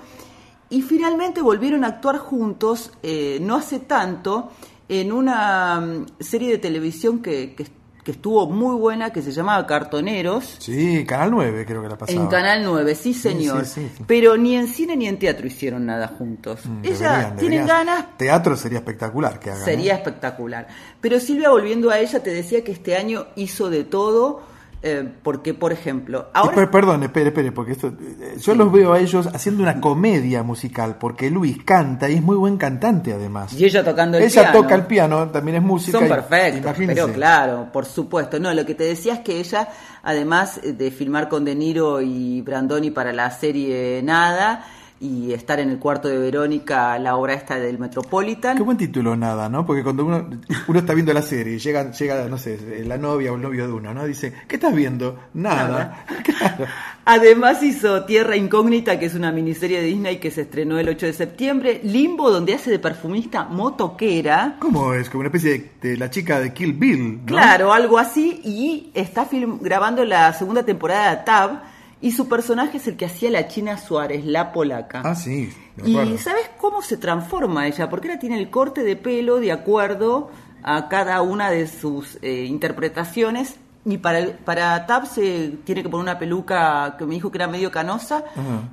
Y finalmente volvieron a actuar juntos, eh, no hace tanto, en una mm, serie de televisión que, que- que estuvo muy buena, que se llamaba Cartoneros. Sí, Canal 9 creo que la pasaba. En Canal 9, sí señor. sí, sí. Pero ni en cine ni en teatro hicieron nada juntos. Ella Deberían, tiene deberían. ganas, Teatro sería espectacular que hagan. sería ¿eh? espectacular. Pero Silvia, volviendo a ella, te decía que este año hizo de todo Eh, porque, por ejemplo, ahora... per- perdón, espere, espere, porque esto, eh, yo los veo a ellos haciendo una comedia musical, porque Luis canta y es muy buen cantante además. Y ella tocando el Ella piano. toca el piano, también es música. Son perfectos, pero claro, por supuesto. No, lo que te decía es que ella, además de filmar con De Niro y Brandoni para la serie Nada y estar en el cuarto de Verónica, la obra esta del Metropolitan, Qué buen título, nada, ¿no? Porque cuando uno, uno está viendo la serie y llega, llega, no sé, la novia o el novio de uno, ¿no? Dice, ¿qué estás viendo? Nada. Además hizo Tierra Incógnita, que es una miniserie de Disney que se estrenó el 8 de septiembre. Limbo, donde hace de perfumista motoquera. ¿Cómo es? Como una especie de, de la chica de Kill Bill, ¿no? Claro, algo así. Y está film- grabando la segunda temporada de Tab. Y su personaje es el que hacía la China Suárez, la polaca. Ah, sí. Y. ¿sabes cómo se transforma ella? Porque ella tiene el corte de pelo de acuerdo a cada una de sus eh, interpretaciones. Y para, para Tab se tiene que poner una peluca que me dijo que era medio canosa.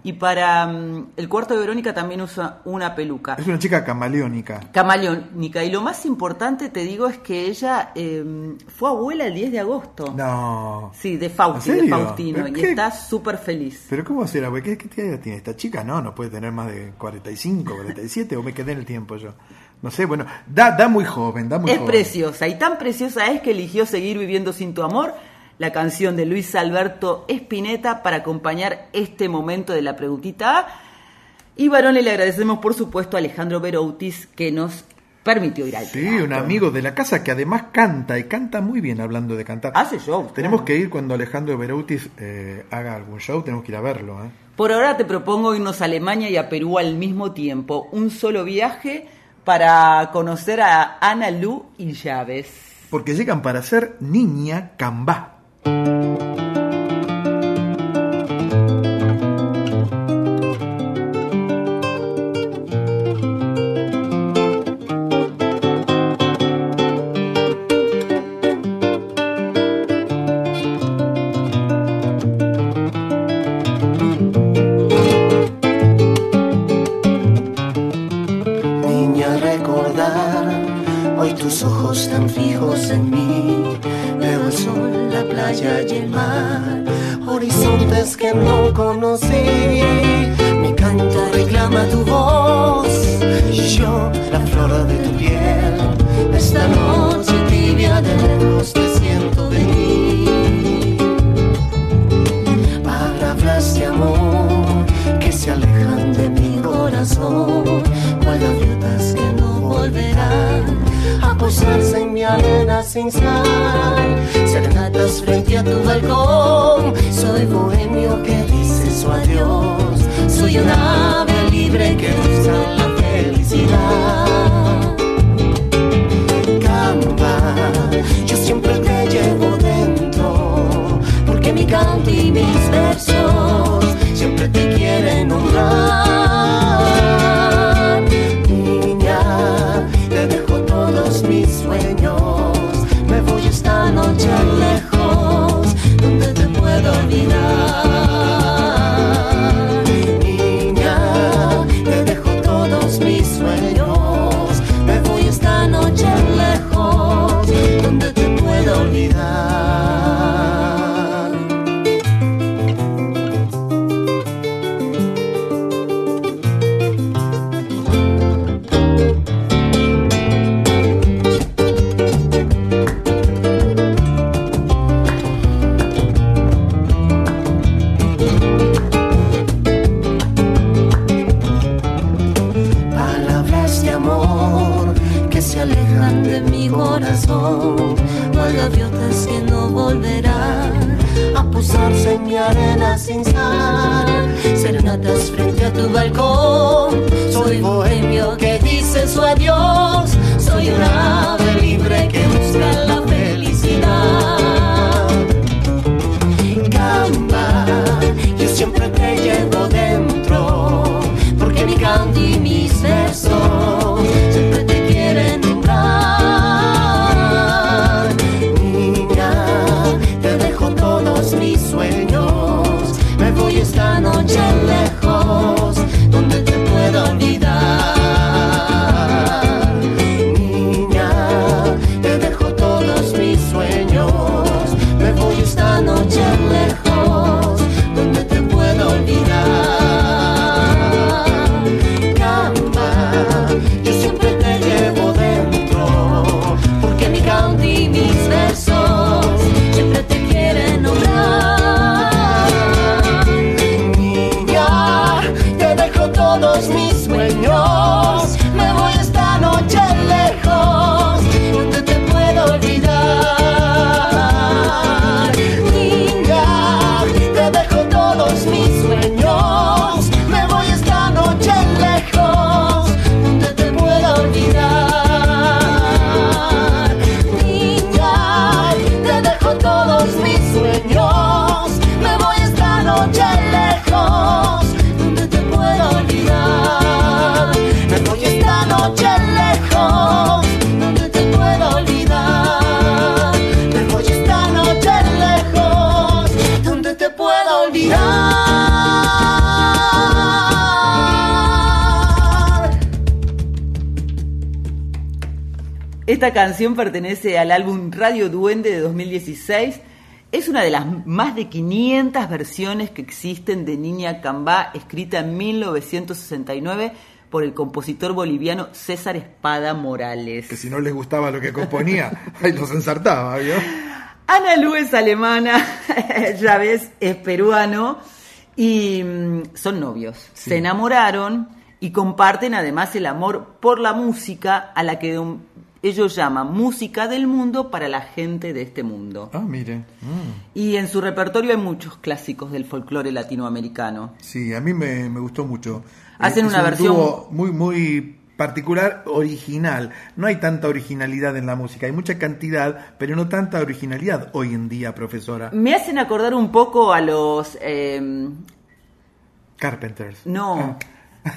Y para mm, el cuarto de Verónica también usa una peluca. Es una chica camaleónica. Camaleónica. Y lo más importante, te digo, es que ella eh, fue abuela el 10 de agosto. No. Sí, de Fausti, ¿En de? Faustino. ¿Pero Y qué? está súper feliz. Pero ¿cómo será? ¿Qué, ¿Qué tiene esta chica? No, no puede tener más de 45, 47, o me quedé en el tiempo yo. No sé, bueno, da, da muy joven, da muy Es joven. preciosa y tan preciosa es que eligió seguir viviendo sin tu amor, la canción de Luis Alberto Espineta para acompañar este momento de la preguntita A. Y varones le agradecemos por supuesto a Alejandro Beroutis que nos permitió ir al Sí, teatro. un amigo de la casa que además canta y canta muy bien hablando de cantar. Hace show. Tenemos que ir cuando Alejandro Berautis eh, haga algún show, tenemos que ir a verlo. ¿eh? Por ahora te propongo irnos a Alemania y a Perú al mismo tiempo. Un solo viaje para conocer a Ana Lu y Llaves. Porque llegan para ser niña cambá. Esta canción pertenece al álbum Radio Duende de 2016. Es una de las más de 500 versiones que existen de Niña Cambá, escrita en 1969 por el compositor boliviano César Espada Morales. Que si no les gustaba lo que componía, ahí los ensartaba, ¿vio? Ana Lu es alemana, Chávez es peruano y mm, son novios. Sí. Se enamoraron y comparten además el amor por la música a la que ellos llaman música del mundo para la gente de este mundo. Ah, mire. Mm. Y en su repertorio hay muchos clásicos del folclore latinoamericano. Sí, a mí me, me gustó mucho. Hacen Es una un versión- muy, muy particular, original. No hay tanta originalidad en la música, hay mucha cantidad, pero no tanta originalidad hoy en día, profesora. Me hacen acordar un poco a los... eh, Carpenters. no,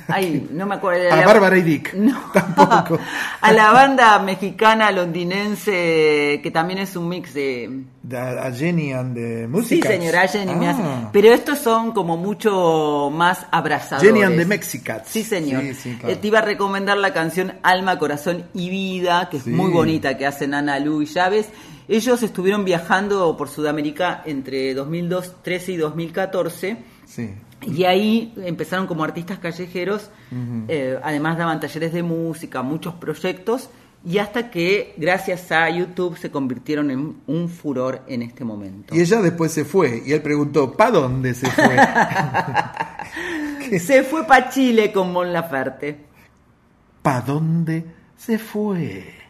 ay, no me acuerdo. A la- Bárbara y Dick. No. Tampoco. a la banda mexicana londinense que también es un mix de De- a Jenny and the sí Musicats. señora Jenny me hace- Ah. pero estos son como mucho más abrazadores Jenny and the Mexicats. sí señor Sí, sí, claro. Eh, te iba a recomendar la canción Alma Corazón y Vida que es Sí. muy bonita que hacen Ana Lu y Chávez ellos estuvieron viajando por Sudamérica entre 2013 y 2014 Sí. Y ahí empezaron como artistas callejeros, eh, además daban talleres de música, muchos proyectos, y hasta que gracias a YouTube se convirtieron en un furor en este momento. Y ella después se fue y él preguntó, ¿pa dónde se fue? Se fue para Chile con Mon Laferte. ¿Pa dónde se fue?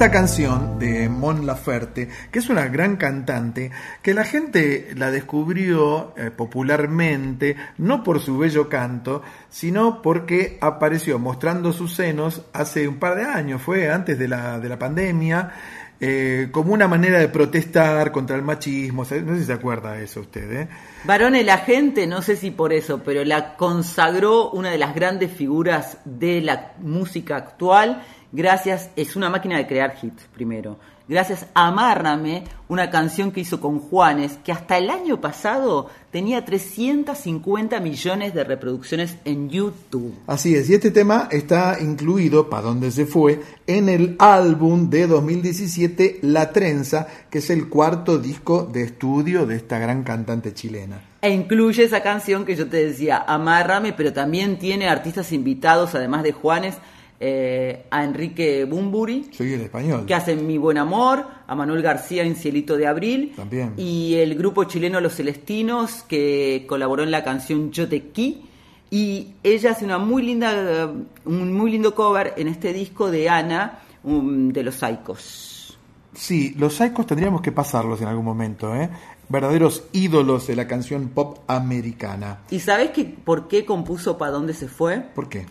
Esta canción de Mon Laferte, que es una gran cantante, que la gente la descubrió eh, popularmente, no por su bello canto, sino porque apareció mostrando sus senos hace un par de años, fue antes de la, de la pandemia, eh, como una manera de protestar contra el machismo. No sé si se acuerda de eso usted, ¿eh? Varones, la gente, no sé si por eso, pero la consagró una de las grandes figuras de la música actual. Gracias, es una máquina de crear hits, primero. Gracias a Amárrame, una canción que hizo con Juanes, que hasta el año pasado tenía 350 millones de reproducciones en YouTube. Así es, y este tema está incluido, para donde se fue, en el álbum de 2017 La Trenza, que es el cuarto disco de estudio de esta gran cantante chilena. E incluye esa canción que yo te decía, Amárrame, pero también tiene artistas invitados, además de Juanes, eh, a Enrique Bumburi, Soy el español. que hacen Mi Buen Amor, a Manuel García en Cielito de Abril, También. y el grupo chileno Los Celestinos, que colaboró en la canción Yo te qui, y ella hace una muy linda, un muy lindo cover en este disco de Ana, um, de los Saicos. Sí, los Saicos tendríamos que pasarlos en algún momento, ¿eh? Verdaderos ídolos de la canción pop americana. ¿Y sabes que, por qué compuso Pa' dónde se fue? ¿Por qué?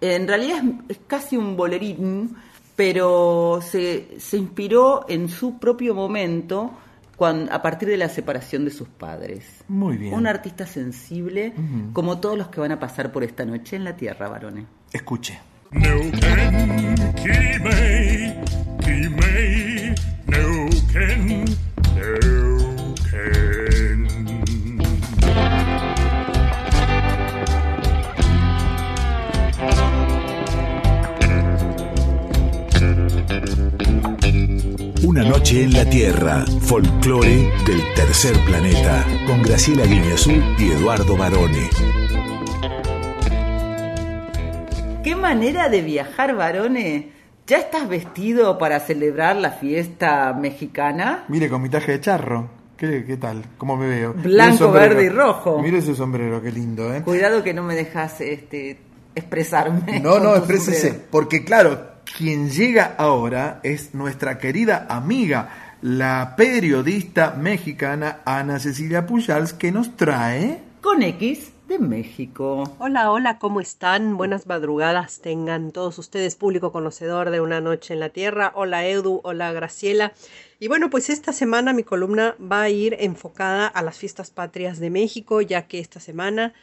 En realidad es, es casi un bolerín, pero se, se inspiró en su propio momento cuan- a partir de la separación de sus padres. Muy bien. Un artista sensible, como todos los que van a pasar por esta noche en la Tierra, varones. Escuche. Una noche en la Tierra, folclore del tercer planeta, con Graciela Guiñazú y Eduardo Barone. ¿Qué manera de viajar, varones? ¿Ya estás vestido para celebrar la fiesta mexicana? Mire, con mi traje de charro. ¿Qué, qué tal? ¿Cómo me veo? Blanco, verde y rojo. Mire ese sombrero, qué lindo, ¿eh? Cuidado que no me dejas este, expresarme. No, no, exprésese. sombrero. Porque claro, quien llega ahora es nuestra querida amiga, la periodista mexicana Ana Cecilia Pujals, que nos trae... Con X de México. Hola, hola, ¿cómo están? Buenas madrugadas tengan todos ustedes, público conocedor de Una Noche en la Tierra. Hola Edu, hola Graciela. Y bueno, pues esta semana mi columna va a ir enfocada a las fiestas patrias de México, ya que esta semana,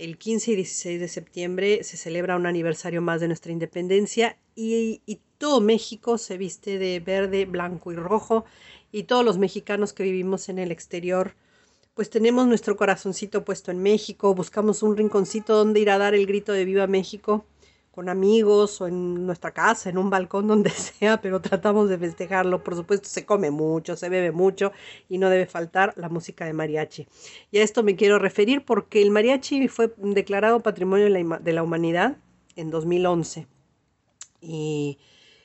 el 15 y 16 de septiembre, se celebra un aniversario más de nuestra independencia y, y todo México se viste de verde, blanco y rojo y todos los mexicanos que vivimos en el exterior pues tenemos nuestro corazoncito puesto en México, buscamos un rinconcito donde ir a dar el grito de Viva México con amigos o en nuestra casa, en un balcón, donde sea, pero tratamos de festejarlo. Por supuesto, se come mucho, se bebe mucho y no debe faltar la música de mariachi. Y a esto me quiero referir porque el mariachi fue declarado Patrimonio de la, Humanidad en 2011. Y,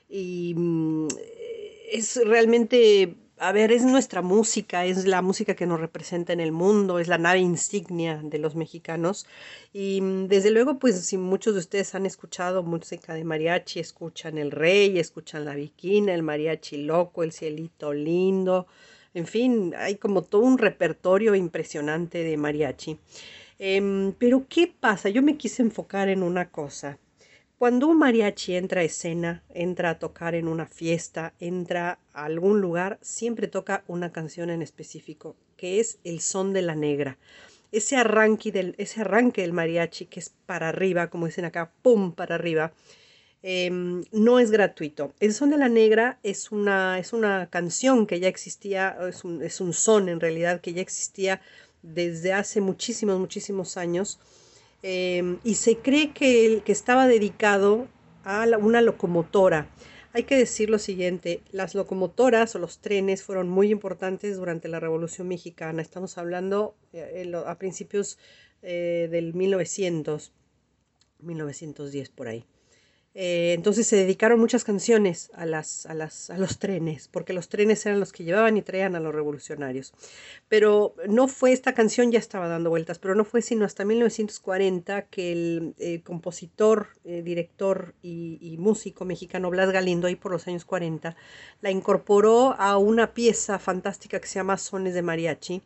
y, mm, es realmente, a ver, es nuestra música, es la música que nos representa en el mundo, es la nave insignia de los mexicanos. Y mm, desde luego, pues si muchos de ustedes han escuchado música de mariachi, escuchan el rey, escuchan la viquina, el mariachi loco, el cielito lindo, en fin, hay como todo un repertorio impresionante de mariachi. Em, pero ¿qué pasa? Yo me quise enfocar en una cosa. Cuando un mariachi entra a escena, entra a tocar en una fiesta, entra a algún lugar, siempre toca una canción en específico, que es el son de la negra. Ese arranque del, ese arranque del mariachi, que es para arriba, como dicen acá, ¡pum! para arriba, em, no es gratuito. El son de la negra es una, es una canción que ya existía, es un, es un son en realidad que ya existía desde hace muchísimos, muchísimos años. Eh, y se cree que, el- que estaba dedicado a una locomotora. Hay que decir lo siguiente, las locomotoras o los trenes fueron muy importantes durante la Revolución Mexicana. Estamos hablando eh, a principios eh, del 1900, 1910 por ahí. Eh, entonces se dedicaron muchas canciones a, las, a, las, a los trenes, porque los trenes eran los que llevaban y traían a los revolucionarios. Pero no fue, esta canción ya estaba dando vueltas, pero no fue sino hasta 1940 que el eh, compositor, eh, director y, músico mexicano Blas Galindo, ahí por los años 40, la incorporó a una pieza fantástica que se llama Sones de Mariachi,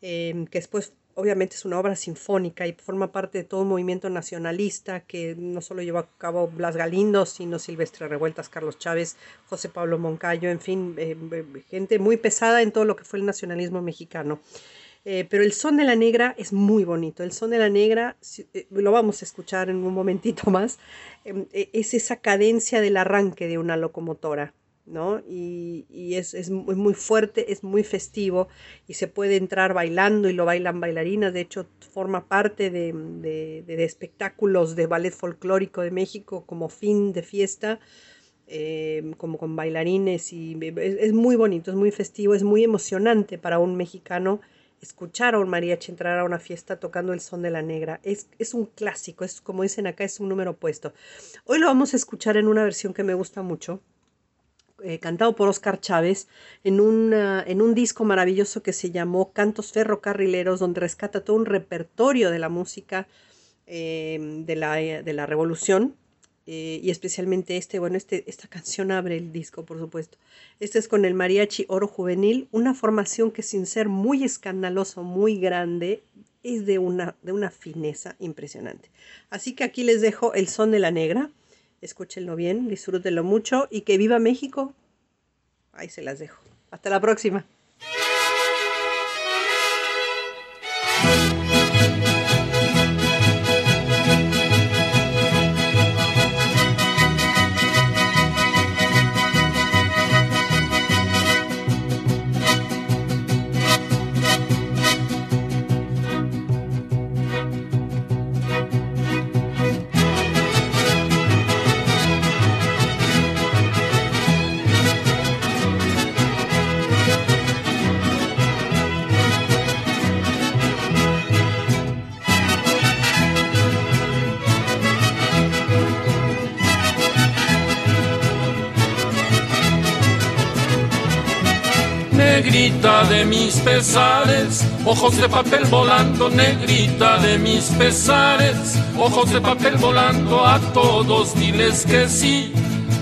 que después obviamente es una obra sinfónica y forma parte de todo un movimiento nacionalista que no solo lleva a cabo Blas Galindo, sino Silvestre Revueltas, Carlos Chávez, José Pablo Moncayo, en fin, eh, eh, gente muy pesada en todo lo que fue el nacionalismo mexicano. Eh, pero el son de la negra es muy bonito. El son de la negra, lo vamos a escuchar en un momentito más, es esa cadencia del arranque de una locomotora. ¿No? Y, y es, es, muy fuerte, es muy festivo y se puede entrar bailando y lo bailan bailarinas. De hecho, forma parte de, de, de espectáculos de ballet folclórico de México como fin de fiesta. Eh, como con bailarines y es, es, muy bonito, es muy festivo, es muy emocionante para un mexicano escuchar a un mariachi entrar a una fiesta tocando el son de la negra. Es, es un clásico, es como dicen acá, es un número puesto. Hoy lo vamos a escuchar en una versión que me gusta mucho, eh, cantado por Oscar Chávez, en, una, en un disco maravilloso que se llamó Cantos Ferrocarrileros, donde rescata todo un repertorio de la música eh, de, la, de, la, revolución. Eh, y especialmente este, bueno, este, esta canción abre el disco, por supuesto. Este es con el Mariachi Oro Juvenil, una formación que sin ser muy escandaloso, muy grande, es de una, de una fineza impresionante. Así que aquí les dejo el son de la negra. Escúchenlo bien, disfrútenlo mucho y que viva México. Ahí se las dejo. Hasta la próxima. Negrita de mis pesares, ojos de papel volando, negrita de mis pesares, ojos de papel volando, a todos diles que sí,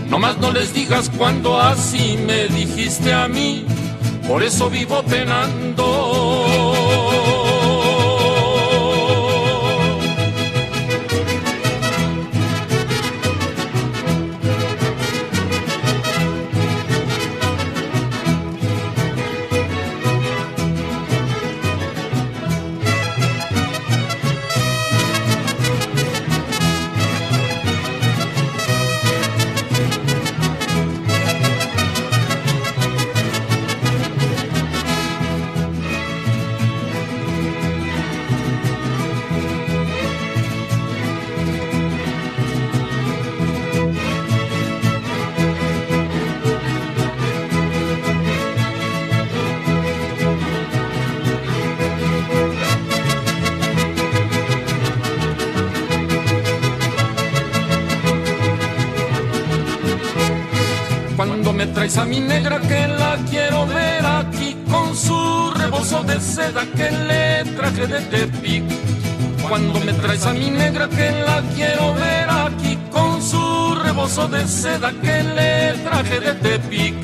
nomás no les digas cuando así me dijiste a mí, por eso vivo penando. Seda que le traje de Tepic. Cuando me traes a mi negra que la quiero ver aquí con su rebozo de seda que le traje de Tepic.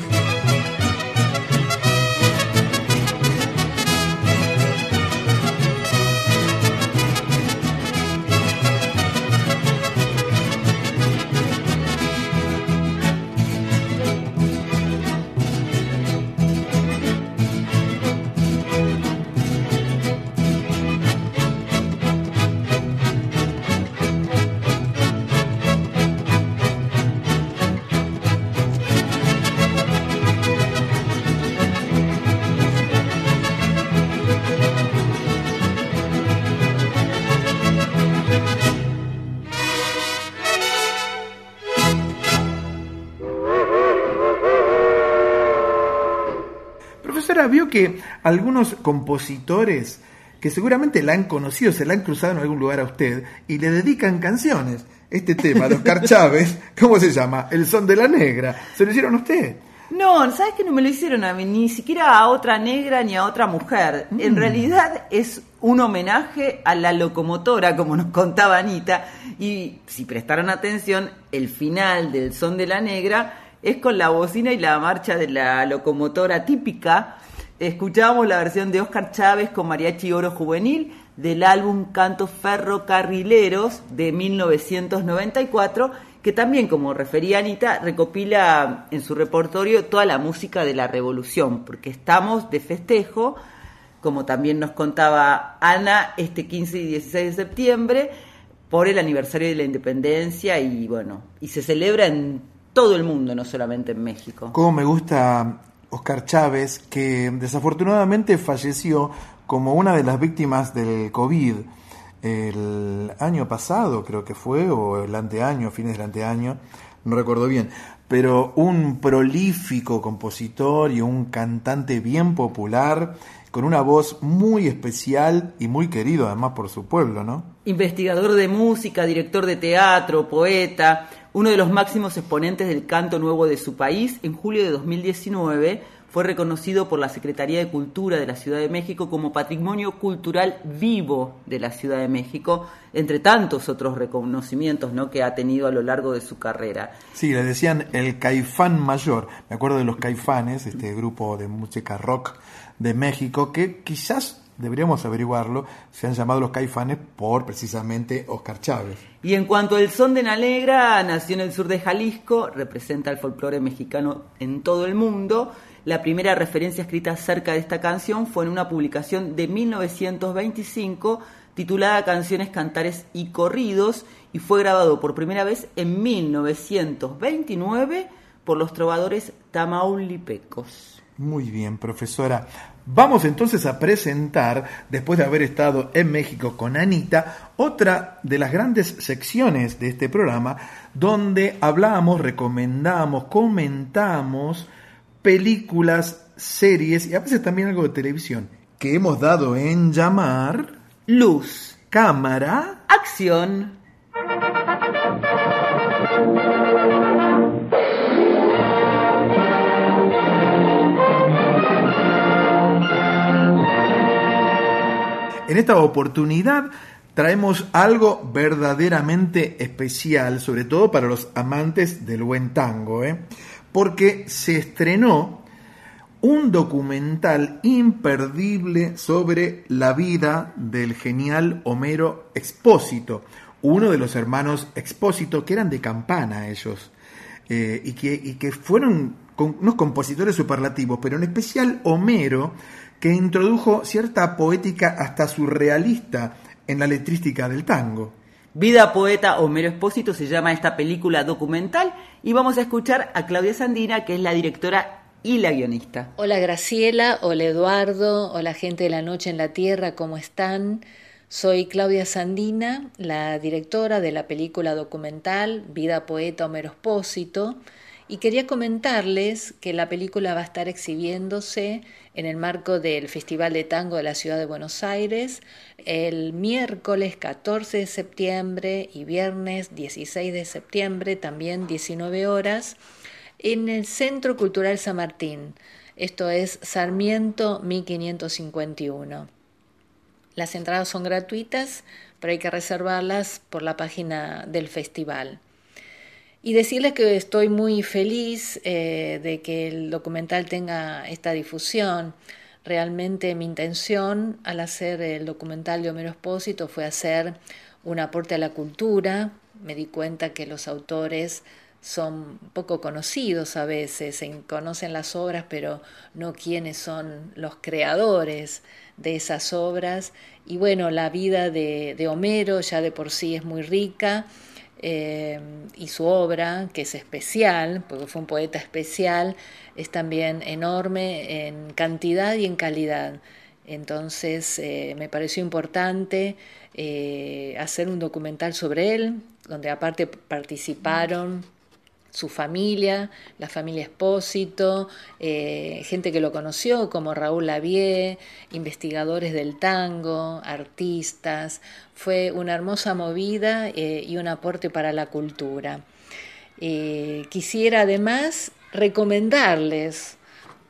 Que algunos compositores que seguramente la han conocido, se la han cruzado en algún lugar a usted y le dedican canciones. Este tema de Oscar Chávez, ¿cómo se llama? El son de la negra. ¿Se lo hicieron a usted? No, ¿sabes que no me lo hicieron a mí? Ni siquiera a otra negra ni a otra mujer. En Mm. realidad es un homenaje a la locomotora, como nos contaba Anita. Y si prestaron atención, el final del Son de la Negra es con la bocina y la marcha de la locomotora típica. Escuchábamos la versión de Oscar Chávez con Mariachi Oro Juvenil del álbum Cantos Ferrocarrileros de 1994, que también, como refería Anita, recopila en su repertorio toda la música de la revolución, porque estamos de festejo, como también nos contaba Ana, este 15 y 16 de septiembre, por el aniversario de la independencia y bueno, y se celebra en todo el mundo, no solamente en México. Cómo me gusta Oscar Chávez, que desafortunadamente falleció como una de las víctimas del COVID el año pasado, creo que fue, o el anteaño, fines del anteaño, no recuerdo bien, pero un prolífico compositor y un cantante bien popular, con una voz muy especial y muy querido además por su pueblo, ¿no? Investigador de música, director de teatro, poeta, uno de los máximos exponentes del canto nuevo de su país, en julio de 2019 fue reconocido por la Secretaría de Cultura de la Ciudad de México como Patrimonio Cultural Vivo de la Ciudad de México, entre tantos otros reconocimientos ¿no? que ha tenido a lo largo de su carrera. Sí, le decían el Caifán Mayor. Me acuerdo de los Caifanes, este grupo de música rock de México, que quizás deberíamos averiguarlo, se han llamado los Caifanes por precisamente Oscar Chávez. Y en cuanto al son de la negra, nació en el sur de Jalisco, representa el folclore mexicano en todo el mundo. La primera referencia escrita acerca de esta canción fue en una publicación de 1925 titulada Canciones, Cantares y Corridos y fue grabado por primera vez en 1929 por los trovadores tamaulipecos. Muy bien, profesora. Vamos entonces a presentar, después de haber estado en México con Anita, otra de las grandes secciones de este programa, donde hablamos, recomendamos, comentamos películas, series y a veces también algo de televisión, que hemos dado en llamar Luz, Cámara, Acción. En esta oportunidad traemos algo verdaderamente especial, sobre todo para los amantes del buen tango, ¿eh? porque se estrenó un documental imperdible sobre la vida del genial Homero Expósito, uno de los hermanos Expósito, que eran de campana ellos, eh, y, que, fueron unos compositores superlativos, pero en especial Homero, que introdujo cierta poética hasta surrealista en la letrística del tango. Vida Poeta Homero Expósito se llama esta película documental y vamos a escuchar a Claudia Sandina, que es la directora y la guionista. Hola Graciela, hola Eduardo, hola gente de la noche en la tierra, ¿cómo están? Soy Claudia Sandina, la directora de la película documental Vida Poeta Homero Expósito, y quería comentarles que la película va a estar exhibiéndose en el marco del Festival de Tango de la Ciudad de Buenos Aires el miércoles 14 de septiembre y viernes 16 de septiembre, también 19 horas, en el Centro Cultural San Martín. Esto es Sarmiento 1551. Las entradas son gratuitas, pero hay que reservarlas por la página del festival. Y decirles que estoy muy feliz eh, de que el documental tenga esta difusión. Realmente mi intención al hacer el documental de Homero Expósito fue hacer un aporte a la cultura. Me di cuenta que los autores son poco conocidos a veces, se conocen las obras, pero no quiénes son los creadores de esas obras. Y bueno, la vida de, de Homero ya de por sí es muy rica eh, y su obra, que es especial, porque fue un poeta especial, es también enorme en cantidad y en calidad. Entonces eh, me pareció importante eh, hacer un documental sobre él, donde aparte participaron su familia, la familia Espósito, eh, gente que lo conoció como Raúl Lavie, investigadores del tango, artistas. Fue una hermosa movida eh, y un aporte para la cultura. Eh, quisiera además recomendarles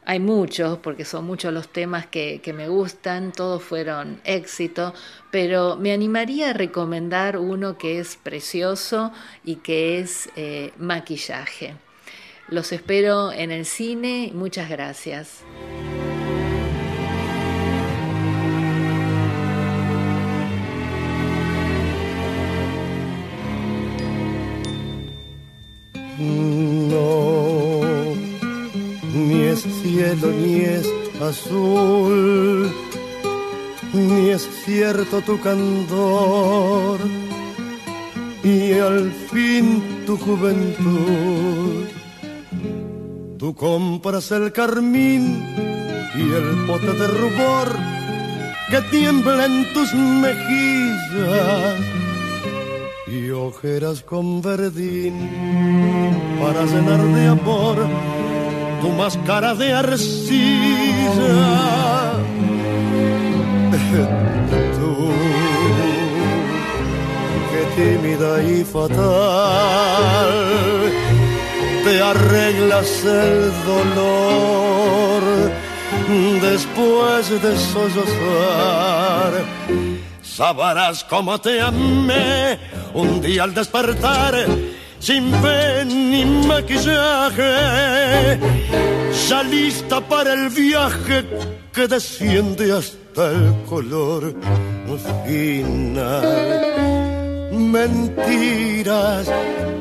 hay muchos, porque son muchos los temas que, me gustan, todos fueron éxito, pero me animaría a recomendar uno que es precioso y que es eh, maquillaje. Los espero en el cine, muchas gracias. Cielo ni es azul, ni es cierto tu candor, y al fin tu juventud. Tú compras el carmín y el pote de rubor que tiembla en tus mejillas y ojeras con verdín para llenar de amor tu máscara de arcilla. Tú, que tímida y fatal, te arreglas el dolor después de sollozar. Sabrás cómo te amé un día al despertar sin fe ni maquillaje, ya lista para el viaje que desciende hasta el color final. Mentiras,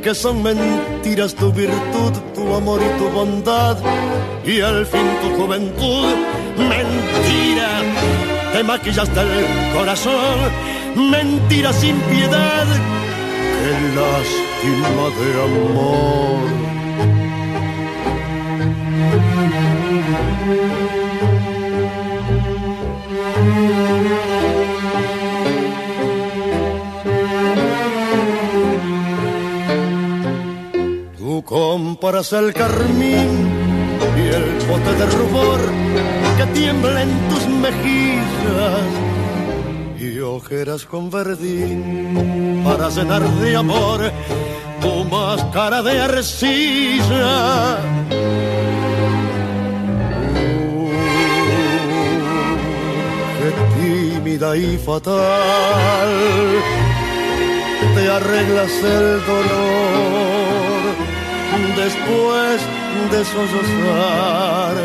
que son mentiras tu virtud, tu amor y tu bondad, y al fin tu juventud. Mentira, te maquillaste el corazón, mentira sin piedad, que las de amor. Tú comparas el carmín y el pote de rubor que tiembla en tus mejillas ojeras con verdín para cenar de amor tu máscara de arcilla. qué tímida y fatal te arreglas el dolor después de sollozar.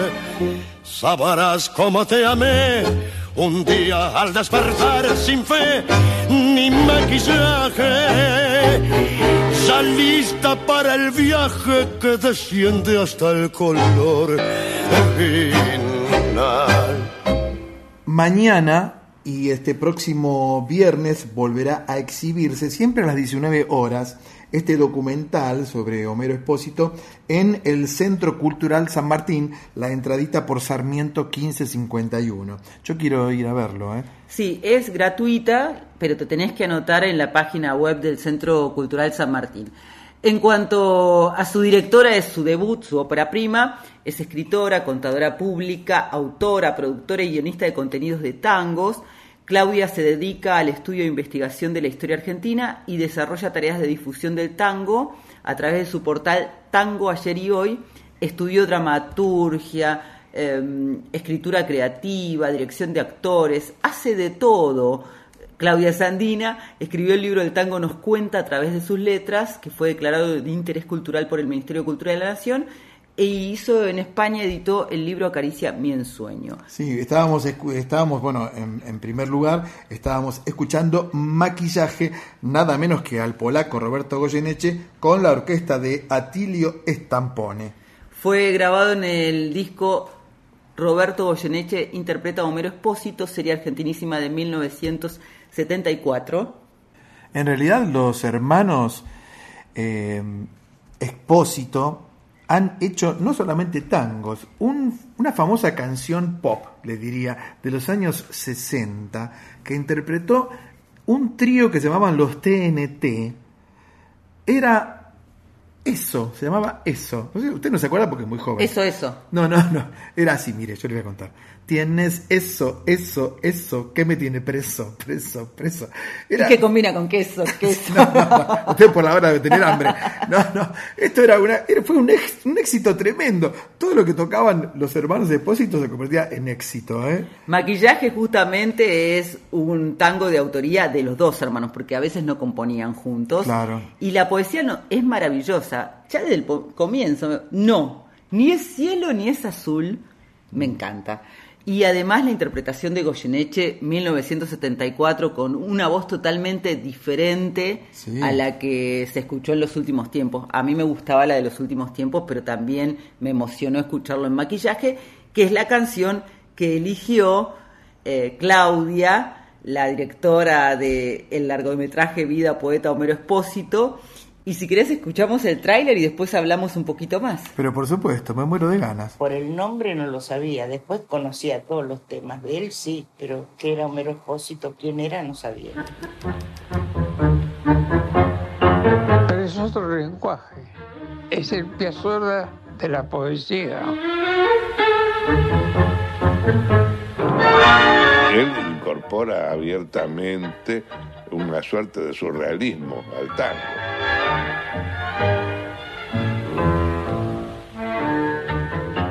Sabrás cómo te amé un día al despertar sin fe ni maquillaje, ya lista para el viaje que desciende hasta el color final. Mañana y este próximo viernes volverá a exhibirse siempre a las 19 horas este documental sobre Homero Espósito en el Centro Cultural San Martín, la entradita por Sarmiento 1551. Yo quiero ir a verlo. ¿eh? Sí, es gratuita, pero te tenés que anotar en la página web del Centro Cultural San Martín. En cuanto a su directora, es su debut, su ópera prima. Es escritora, contadora pública, autora, productora y guionista de contenidos de tangos. Claudia se dedica al estudio e investigación de la historia argentina y desarrolla tareas de difusión del tango a través de su portal Tango Ayer y Hoy. Estudió dramaturgia, em, escritura creativa, dirección de actores, hace de todo. Claudia Sandina escribió el libro del tango Nos cuenta a través de sus letras, que fue declarado de interés cultural por el Ministerio de Cultura de la Nación e hizo en España, editó el libro Acaricia mi ensueño. Sí, estábamos, estábamos bueno, en, primer lugar, estábamos escuchando Maquillaje, nada menos que al polaco Roberto Goyeneche, con la orquesta de Atilio Estampone. Fue grabado en el disco Roberto Goyeneche interpreta a Homero Espósito, serie argentinísima de 1974. En realidad los hermanos eh, Espósito han hecho no solamente tangos, una famosa canción pop, le diría, de los años 60, que interpretó un trío que se llamaban los TNT. Era Eso, se llamaba Eso. No sé, Usted no se acuerda porque es muy joven. Eso, eso. No, no, no. Era así, mire, yo le voy a contar. Tienes eso, eso, eso. ¿Qué me tiene preso, preso, preso? Era... ¿Y qué combina con queso? queso? No, no, no. Usted por la hora de tener hambre. No, no. Esto era una, fue un, ex- un éxito tremendo. Todo lo que tocaban los hermanos de Espósito se convertía en éxito, ¿eh? Maquillaje justamente es un tango de autoría de los dos hermanos, porque a veces no componían juntos. Claro. Y la poesía no, es maravillosa. Ya desde el comienzo, no, ni es cielo ni es azul, me encanta. Y además la interpretación de Goyeneche 1974 con una voz totalmente diferente Sí. a la que se escuchó en los últimos tiempos. A mí me gustaba la de los últimos tiempos, pero también me emocionó escucharlo en maquillaje, que es la canción que eligió eh, Claudia, la directora del el largometraje Vida, Poeta Homero Espósito. Y si querés escuchamos el tráiler y después hablamos un poquito más. Pero por supuesto, me muero de ganas. Por el nombre no lo sabía, después conocía todos los temas de él, sí, pero qué era Homero Expósito, quién era, no sabía. Pero es otro lenguaje. Es el Piazzolla de la poesía. Él incorpora abiertamente una suerte de surrealismo al tango.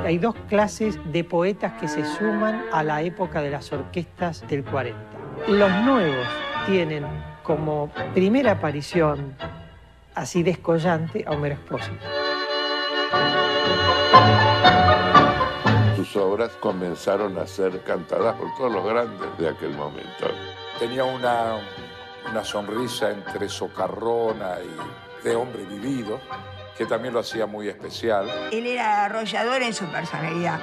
Hay dos clases de poetas que se suman a la época de las orquestas del 40. Los nuevos tienen como primera aparición así descollante a Homero Expósito. Sus obras comenzaron a ser cantadas por todos los grandes de aquel momento. Tenía una, una sonrisa entre socarrona y de hombre vivido, que también lo hacía muy especial. Él era arrollador en su personalidad.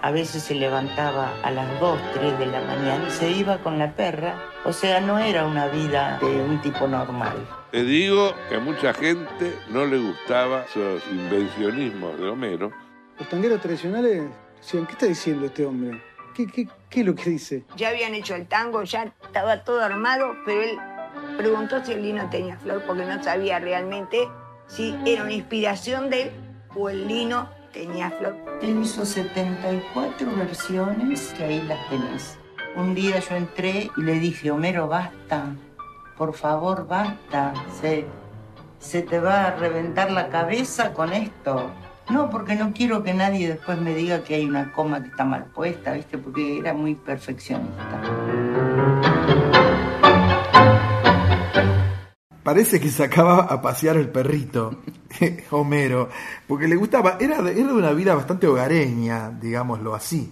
A veces se levantaba a las 2, 3 de la mañana y se iba con la perra, o sea, no era una vida de un tipo normal. Te digo que a mucha gente no le gustaba esos invencionismos de Homero. Los tangueros tradicionales decían, ¿qué está diciendo este hombre? ¿Qué, qué, qué es lo que dice? Ya habían hecho el tango, ya estaba todo armado, pero él preguntó si el lino tenía flor porque no sabía realmente si era una inspiración de él o el lino tenía flor. Él hizo 74 versiones, que ahí las tenés. Un día yo entré y le dije, Homero, basta, por favor, basta, se, se te va a reventar la cabeza con esto. No, porque no quiero que nadie después me diga que hay una coma que está mal puesta, ¿viste? Porque era muy perfeccionista. Parece que sacaba a pasear el perrito, Homero, porque le gustaba, era de, de una vida bastante hogareña, digámoslo así.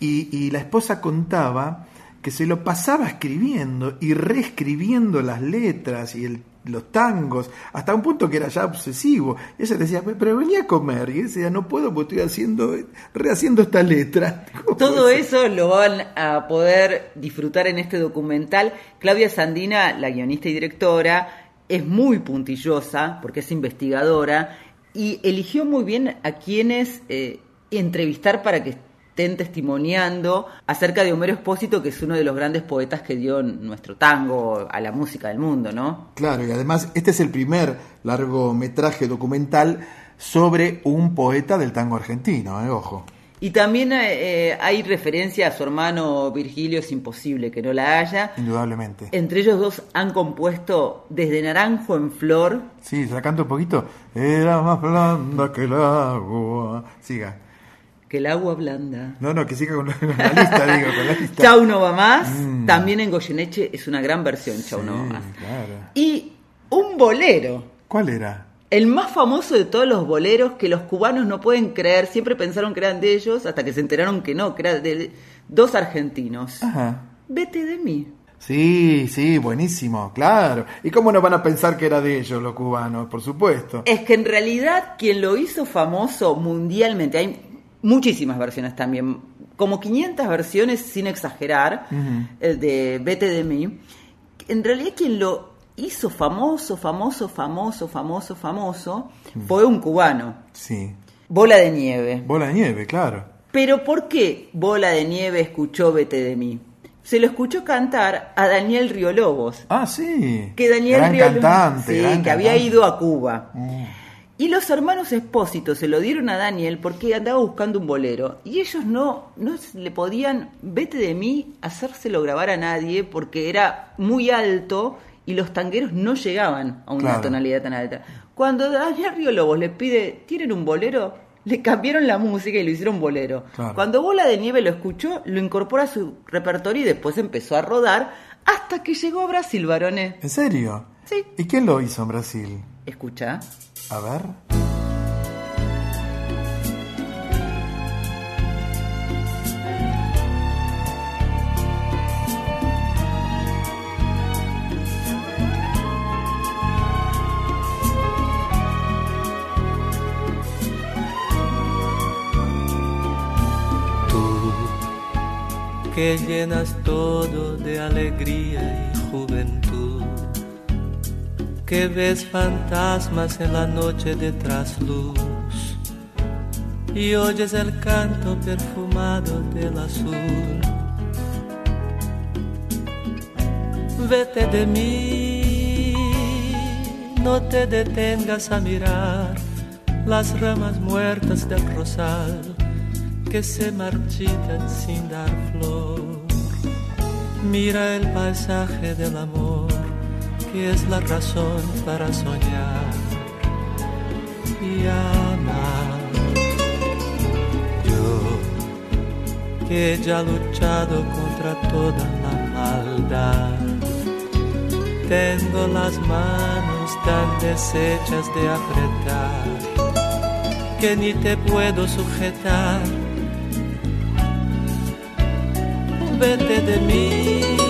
Y, y la esposa contaba que se lo pasaba escribiendo y reescribiendo las letras y el- los tangos, hasta un punto que era ya obsesivo. Y ella decía, pero venía a comer. Y él decía, no puedo porque estoy haciendo, rehaciendo esta letra. Todo eso lo van a poder disfrutar en este documental. Claudia Sandina, la guionista y directora, es muy puntillosa porque es investigadora y eligió muy bien a quienes eh, entrevistar para que estén testimoniando acerca de Homero Espósito, que es uno de los grandes poetas que dio nuestro tango a la música del mundo, ¿no? Claro, y además este es el primer largometraje documental sobre un poeta del tango argentino, eh, ojo. Y también eh, hay referencia a su hermano Virgilio, es imposible que no la haya. Indudablemente. Entre ellos dos han compuesto Desde Naranjo en Flor, Sí, canto un poquito. Era más blanda que el agua. Siga. Que el agua blanda. No, no, que siga con la, con la lista, digo, con la lista. Chau no va más, Mm. también en Goyeneche es una gran versión, Chau no va más. Claro. Y un bolero, ¿Cuál era? el más famoso de todos los boleros que los cubanos no pueden creer, siempre pensaron que eran de ellos hasta que se enteraron que no, que era de dos argentinos. Ajá. Vete de mí. Sí, sí, buenísimo, claro. ¿Y cómo no van a pensar que era de ellos los cubanos? Por supuesto. Es que en realidad quien lo hizo famoso mundialmente, hay muchísimas versiones también, como 500 versiones sin exagerar, el de Vete de mí. En realidad quien lo hizo famoso, famoso, famoso, famoso, famoso, fue un cubano, Sí. Bola de Nieve. Bola de nieve, claro. Pero ¿por qué Bola de Nieve escuchó Vete de mí? se lo escuchó cantar a Daniel Riolobos. Ah, sí. Que Daniel Gran Riolobos, cantante, sí, gran que había ido a Cuba. Mm. Y los hermanos Espósito se lo dieron a Daniel porque andaba buscando un bolero. Y ellos no, no le podían, vete de mí, hacérselo grabar a nadie porque era muy alto y los tangueros no llegaban a una Claro. tonalidad tan alta. Cuando Daniel Río Lobos le pide, ¿tienen un bolero? Le cambiaron la música y lo hicieron bolero. Claro. Cuando Bola de Nieve lo escuchó, lo incorpora a su repertorio y después empezó a rodar hasta que llegó a Brasil, varones. ¿En serio? Sí. ¿Y quién lo hizo en Brasil? Escucha. A ver. Tú que llenas todo de alegría y juventud, que ves fantasmas en la noche de trasluz y oyes el canto perfumado del azul. Vete de mí, no te detengas a mirar las ramas muertas del rosal que se marchitan sin dar flor. Mira el paisaje del amor, que es la razón para soñar y amar. Yo, que ya he luchado contra toda la maldad, tengo las manos tan deshechas de apretar que ni te puedo sujetar. Vete de mí,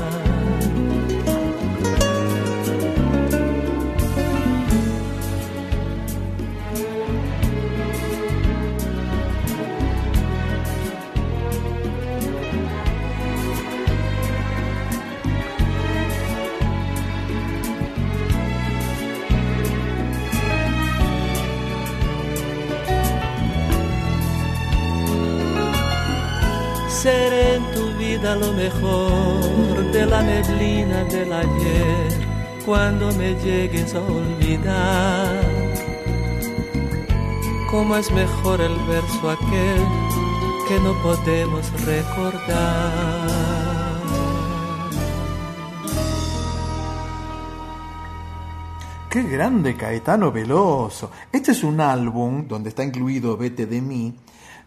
Lo mejor de la neblina del ayer cuando me llegues a olvidar. Como es mejor el verso aquel que no podemos recordar. Qué grande Caetano Veloso. Este es un álbum donde está incluido Vete de mí,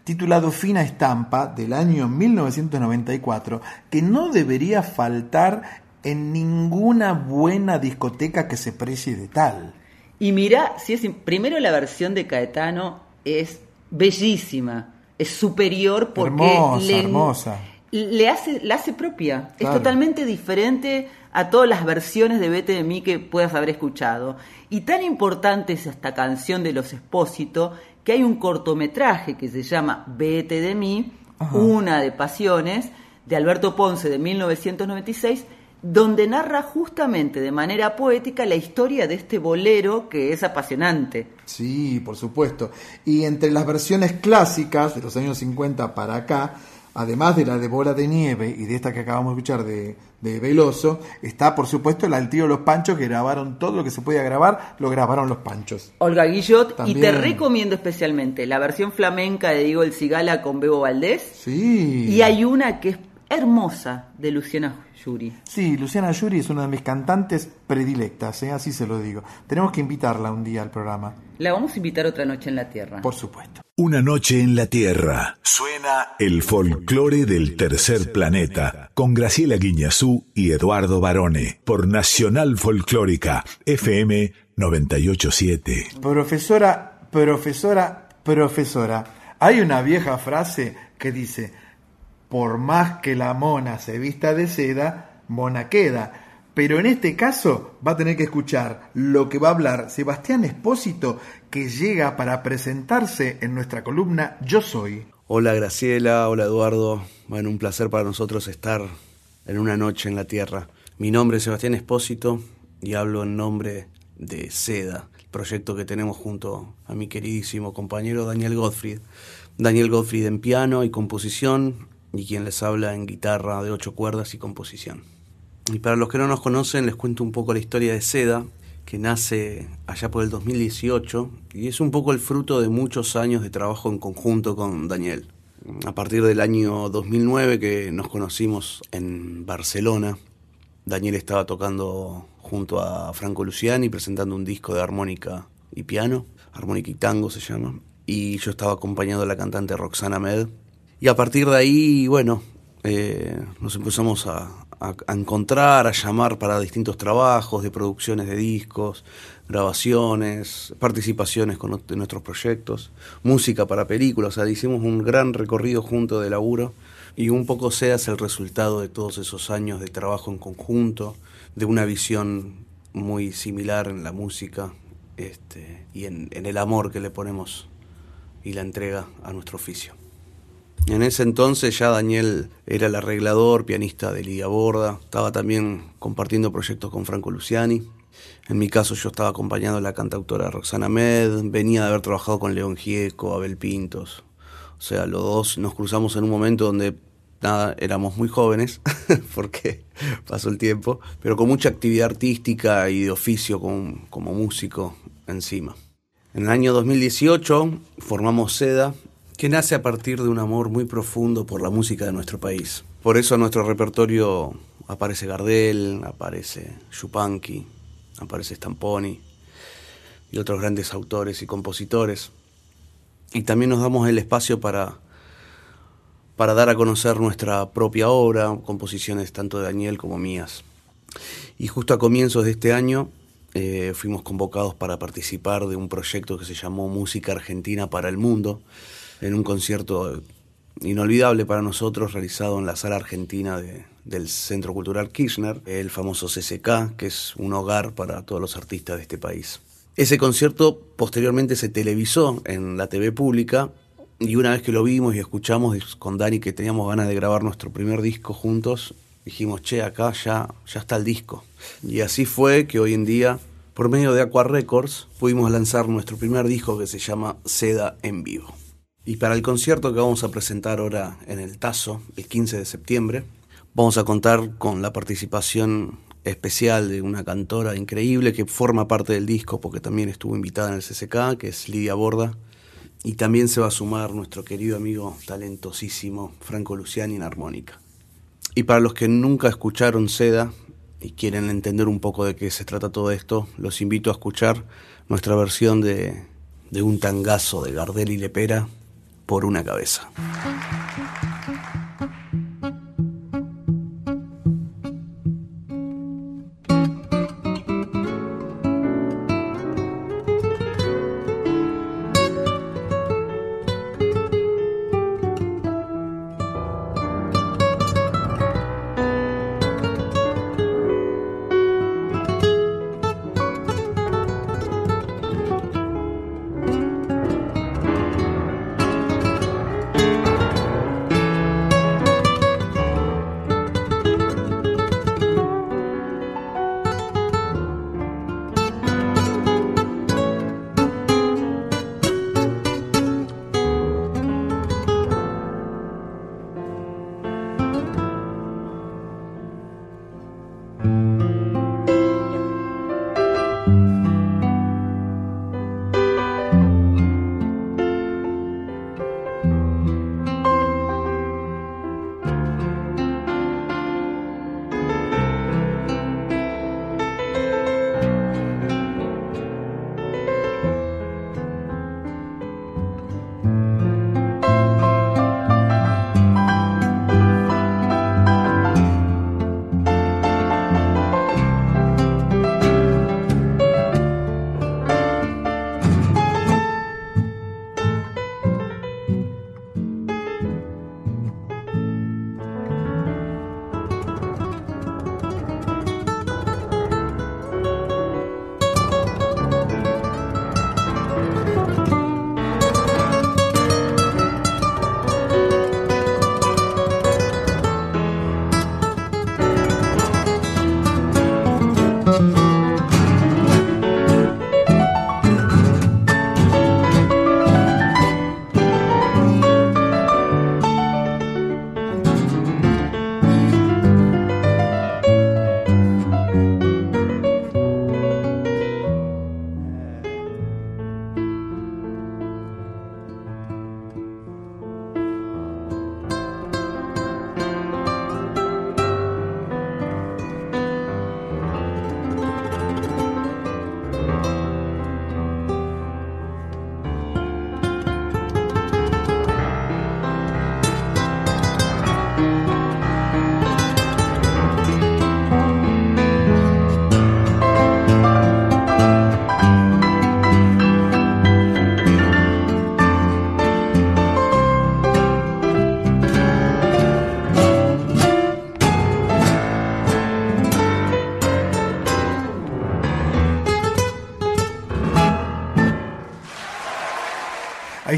titulado Fina Estampa del año 1994, que no debería faltar en ninguna buena discoteca que se precie de tal. Y mira, si es primero la versión de Caetano es bellísima, es superior porque Hermosa, le, hermosa. le hace, la hace propia. Es totalmente diferente a todas las versiones de Vete de mí que puedas haber escuchado. Y tan importante es esta canción de los Espósito que hay un cortometraje que se llama Vete de mí, Ajá. una de pasiones, de Alberto Ponce de 1996, donde narra justamente de manera poética la historia de este bolero que es apasionante. Sí, por supuesto. Y entre las versiones clásicas de los años 50 para acá, además de la de Bola de Nieve y de esta que acabamos de escuchar de, de Veloso, está por supuesto la del tío Los Panchos, que grabaron todo lo que se podía grabar, lo grabaron los Panchos. Olga Guillot, y te recomiendo especialmente la versión flamenca de Diego El Cigala con Bebo Valdés, Sí. y hay una que es hermosa de Luciana Yuri. Sí, Luciana Yuri es una de mis cantantes predilectas, ¿eh? así se lo digo. Tenemos que invitarla un día al programa, La vamos a invitar otra noche en la Tierra. por supuesto. Una noche en la Tierra. Suena el folclore del tercer planeta con Graciela Guiñazú y Eduardo Barone por Nacional Folclórica FM 987. Profesora, profesora, profesora. Hay una vieja frase que dice, por más que la mona se vista de seda, mona queda. Pero en este caso va a tener que escuchar lo que va a hablar Sebastián Espósito, que llega para presentarse en nuestra columna Yo Soy. Hola Graciela, hola Eduardo. Bueno, un placer para nosotros estar en una noche en la Tierra. Mi nombre es Sebastián Espósito y hablo en nombre de SEDA, el proyecto que tenemos junto a mi queridísimo compañero Daniel Gottfried. Daniel Gottfried en piano y composición y quien les habla en guitarra de ocho cuerdas y composición. Y para los que no nos conocen, les cuento un poco la historia de SEDA, que nace allá por el 2018 y es un poco el fruto de muchos años de trabajo en conjunto con Daniel. A partir del año 2009 que nos conocimos en Barcelona, Daniel estaba tocando junto a Franco Luciani presentando un disco de armónica y piano, armónica y tango se llama, y yo estaba acompañado de la cantante Roxana Med. Y a partir de ahí, bueno, eh, nos empezamos a, a, encontrar, a llamar para distintos trabajos de producciones de discos, grabaciones, participaciones con nuestros proyectos, música para películas, o sea, hicimos un gran recorrido junto de laburo y un poco seas el resultado de todos esos años de trabajo en conjunto, de una visión muy similar en la música este, y en, en el amor que le ponemos y la entrega a nuestro oficio. En ese entonces ya Daniel era el arreglador, pianista de Lidia Borda, estaba también compartiendo proyectos con Franco Luciani. En mi caso yo estaba acompañando a la cantautora Roxana Med, venía de haber trabajado con León Gieco, Abel Pintos. O sea, los dos nos cruzamos en un momento donde nada, éramos muy jóvenes, porque pasó el tiempo, pero con mucha actividad artística y de oficio como músico encima. En el año 2018 formamos SEDA, que nace a partir de un amor muy profundo por la música de nuestro país. Por eso en nuestro repertorio aparece Gardel, aparece Chupanqui, aparece Stamponi y otros grandes autores y compositores. Y también nos damos el espacio para, para dar a conocer nuestra propia obra, composiciones tanto de Daniel como mías. Y justo a comienzos de este año eh, fuimos convocados para participar de un proyecto que se llamó Música Argentina para el Mundo, en un concierto inolvidable para nosotros realizado en la sala argentina del Centro Cultural Kirchner, el famoso CCK, que es un hogar para todos los artistas de este país. Ese concierto posteriormente se televisó en la TV pública y una vez que lo vimos y escuchamos con Dani que teníamos ganas de grabar nuestro primer disco juntos, dijimos, che, acá ya, ya está el disco. Y así fue que hoy en día, por medio de Aqua Records, pudimos lanzar nuestro primer disco que se llama Seda en Vivo. Y para el concierto que vamos a presentar ahora en el Tazo, el 15 de septiembre, vamos a contar con la participación especial de una cantora increíble que forma parte del disco porque también estuvo invitada en el CCK, que es Lidia Borda. Y también se va a sumar nuestro querido amigo talentosísimo Franco Luciani en armónica. Y para los que nunca escucharon Seda y quieren entender un poco de qué se trata todo esto, los invito a escuchar nuestra versión de, de un tangazo de Gardel y Lepera por una cabeza.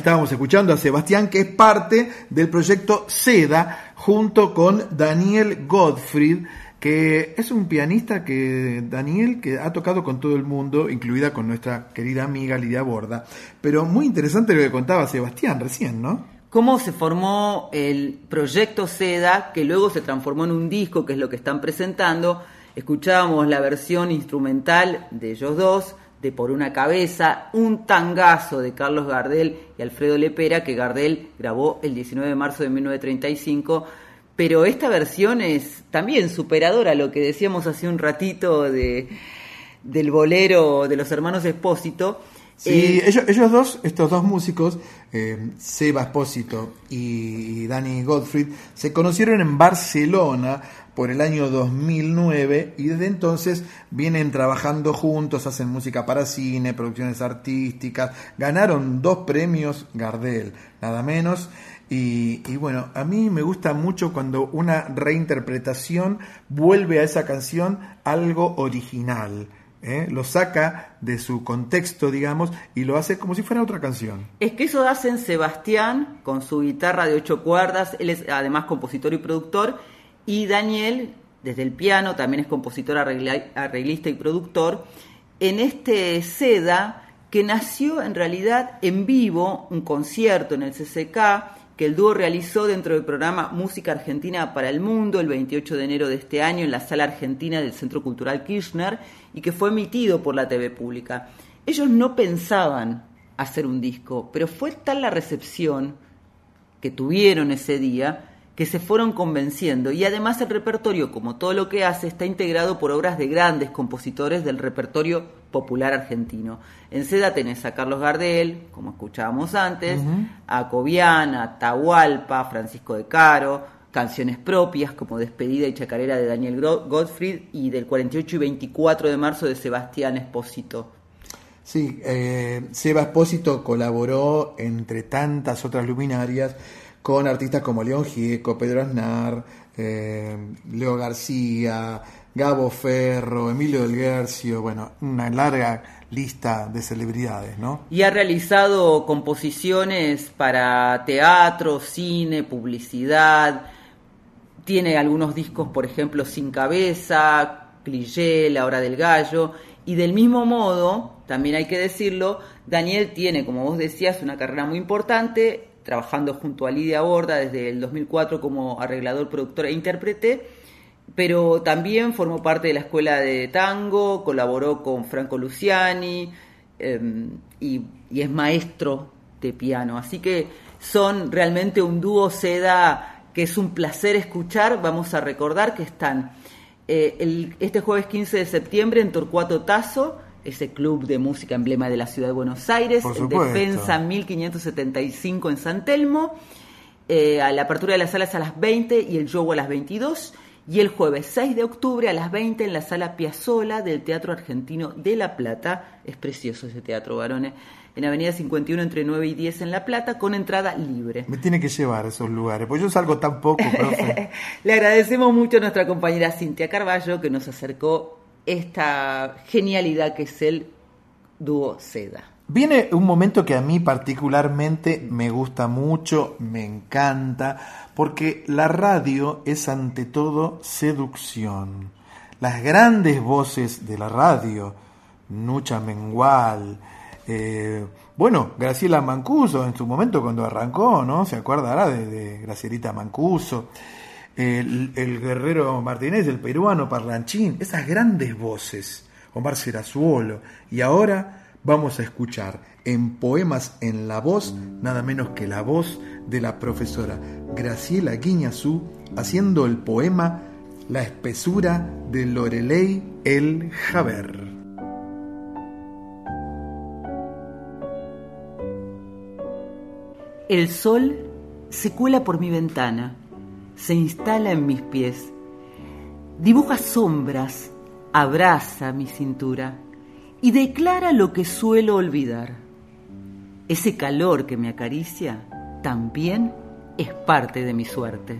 Estábamos escuchando a Sebastián, que es parte del proyecto SEDA, junto con Daniel Godfried, que es un pianista que Daniel que ha tocado con todo el mundo, incluida con nuestra querida amiga Lidia Borda. Pero muy interesante lo que contaba Sebastián recién, ¿no? cómo se formó el proyecto Seda, que luego se transformó en un disco, que es lo que están presentando. Escuchábamos la versión instrumental de ellos dos, de Por una cabeza, un tangazo de Carlos Gardel y Alfredo Lepera, que Gardel grabó el 19 de marzo de 1935. Pero esta versión es también superadora, lo que decíamos hace un ratito de, del bolero de los hermanos Espósito Sí, eh, ellos, ellos, dos, estos dos músicos, eh, Seba Espósito y Danny Gottfried, se conocieron en Barcelona por el año 2009 y desde entonces vienen trabajando juntos, hacen música para cine, producciones artísticas, ganaron dos premios Gardel, nada menos. Y, y, bueno, a mí me gusta mucho cuando una reinterpretación vuelve a esa canción algo original. ¿Eh? lo saca de su contexto, digamos, y lo hace como si fuera otra canción. Es que eso hacen Sebastián con su guitarra de ocho cuerdas, él es además compositor y productor, y Daniel, desde el piano, también es compositor, arreglista y productor, en este Seda que nació en realidad en vivo, un concierto en el CCK, que el dúo realizó dentro del programa Música Argentina para el Mundo el 28 de enero de este año en la Sala Argentina del Centro Cultural Kirchner y que fue emitido por la TV pública. Ellos no pensaban hacer un disco, pero fue tal la recepción que tuvieron ese día que se fueron convenciendo y además el repertorio, como todo lo que hace, está integrado por obras de grandes compositores del repertorio popular argentino. En Seda tenés a Carlos Gardel, como escuchábamos antes, a Cobian, a Tahualpa, Francisco de Caro, canciones propias como Despedida y Chacarera de Daniel Gottfried y del 48 y 24 de marzo de Sebastián Espósito. Sí, eh, Seba Espósito colaboró entre tantas otras luminarias con artistas como León Gieco, Pedro Aznar, eh, Leo García, Gabo Ferro, Emilio del Guercio, bueno, una larga lista de celebridades, ¿no? Y ha realizado composiciones para teatro, cine, publicidad, tiene algunos discos, por ejemplo, Sin Cabeza, Cliché, La Hora del Gallo, y del mismo modo, también hay que decirlo, Daniel tiene, como vos decías, una carrera muy importante, trabajando junto a Lidia Borda desde el 2004 como arreglador, productor e intérprete, pero también formó parte de la escuela de tango, colaboró con Franco Luciani em, y, es maestro de piano. Así que son realmente un dúo seda que es un placer escuchar. Vamos a recordar que están eh, este jueves 15 de septiembre en Torcuato Tazo ese club de música emblema de la ciudad de Buenos Aires, en Defensa 1575 en San Telmo. Eh, a la apertura de las salas a las 20 y el show a las 22. Y el jueves 6 de octubre a las 20 en la sala Piazzola del Teatro Argentino de La Plata. Es precioso ese teatro, varones. En Avenida 51 entre 9 y 10 en La Plata con entrada libre. Me tiene que llevar a esos lugares, pues yo salgo tan poco, profe. Le agradecemos mucho a nuestra compañera Cintia Carballo que nos acercó esta genialidad que es el dúo Seda. Viene un momento que a mí particularmente me gusta mucho, me encanta, porque la radio es ante todo seducción. Las grandes voces de la radio, Nucha Mengual, eh, bueno, Graciela Mancuso en su momento cuando arrancó, ¿no? Se acordará de, de Gracielita Mancuso el, guerrero Martínez, el peruano Parlanchín, esas grandes voces, Omar Serazuolo. Y ahora vamos a escuchar en Poemas en la Voz, nada menos que la voz de la profesora Graciela Guiñazú, haciendo el poema La espesura de Lorelei el Javer. El sol se cuela por mi ventana se instala en mis pies, dibuja sombras, abraza mi cintura y declara lo que suelo olvidar. Ese calor que me acaricia también es parte de mi suerte.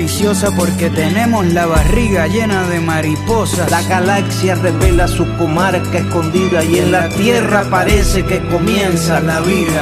porque tenemos la barriga llena de mariposas. La galaxia revela su comarca escondida y en la tierra parece que comienza la vida.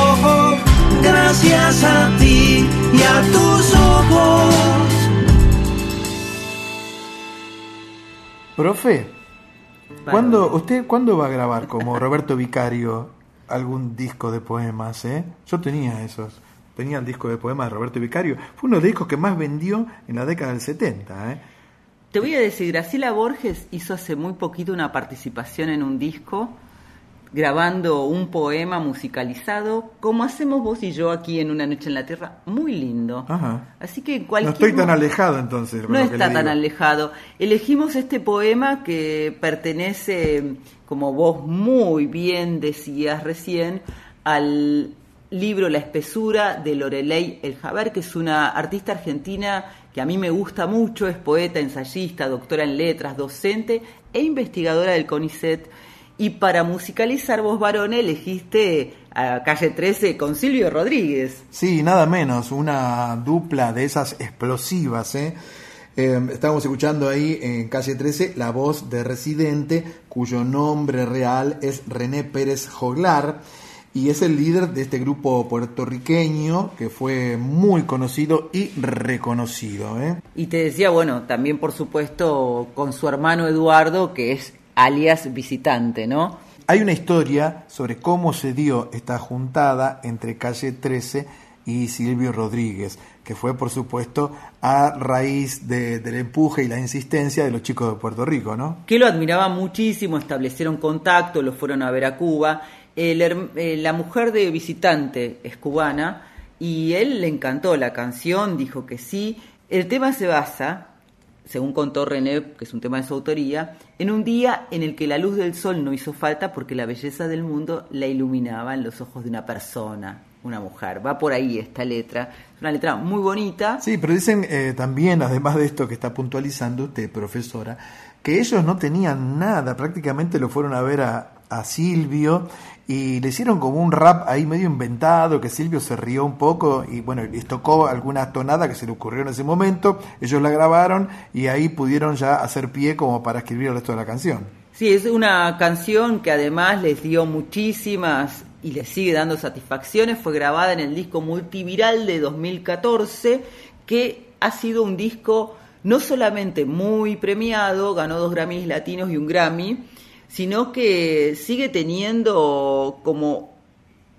Gracias a ti y a tus ojos. Profe, ¿cuándo, ¿usted cuándo va a grabar como Roberto Vicario algún disco de poemas? Eh? Yo tenía esos. Tenía el disco de poemas de Roberto Vicario. Fue uno de los discos que más vendió en la década del 70. ¿eh? Te voy a decir, Graciela Borges hizo hace muy poquito una participación en un disco grabando un poema musicalizado, como hacemos vos y yo aquí en Una Noche en la Tierra, muy lindo. Ajá. Así que en No cualquier estoy tan alejado entonces. No está tan digo. alejado. Elegimos este poema que pertenece, como vos muy bien decías recién, al libro La espesura de Lorelei El Jaber, que es una artista argentina que a mí me gusta mucho, es poeta, ensayista, doctora en letras, docente e investigadora del CONICET. Y para musicalizar vos, varón, elegiste a Calle 13 con Silvio Rodríguez. Sí, nada menos, una dupla de esas explosivas. ¿eh? Eh, estábamos escuchando ahí en calle 13 la voz de Residente, cuyo nombre real es René Pérez Joglar, y es el líder de este grupo puertorriqueño que fue muy conocido y reconocido. ¿eh? Y te decía, bueno, también por supuesto con su hermano Eduardo, que es alias visitante, ¿no? Hay una historia sobre cómo se dio esta juntada entre Calle 13 y Silvio Rodríguez, que fue por supuesto a raíz de- del empuje y la insistencia de los chicos de Puerto Rico, ¿no? Que lo admiraba muchísimo, establecieron contacto, lo fueron a ver a Cuba. El eh, la mujer de visitante es cubana y él le encantó la canción, dijo que sí. El tema se basa, según contó René, que es un tema de su autoría, en un día en el que la luz del sol no hizo falta porque la belleza del mundo la iluminaba en los ojos de una persona, una mujer. Va por ahí esta letra. Es una letra muy bonita. Sí, pero dicen eh, también, además de esto que está puntualizando usted, profesora, que ellos no tenían nada, prácticamente lo fueron a ver a, a Silvio y le hicieron como un rap ahí medio inventado, que Silvio se rió un poco y bueno, les tocó alguna tonada que se le ocurrió en ese momento, ellos la grabaron y ahí pudieron ya hacer pie como para escribir el resto de la canción. Sí, es una canción que además les dio muchísimas y les sigue dando satisfacciones. Fue grabada en el disco multiviral de 2014, que ha sido un disco no solamente muy premiado, ganó dos Grammys latinos y un Grammy, sino que sigue teniendo como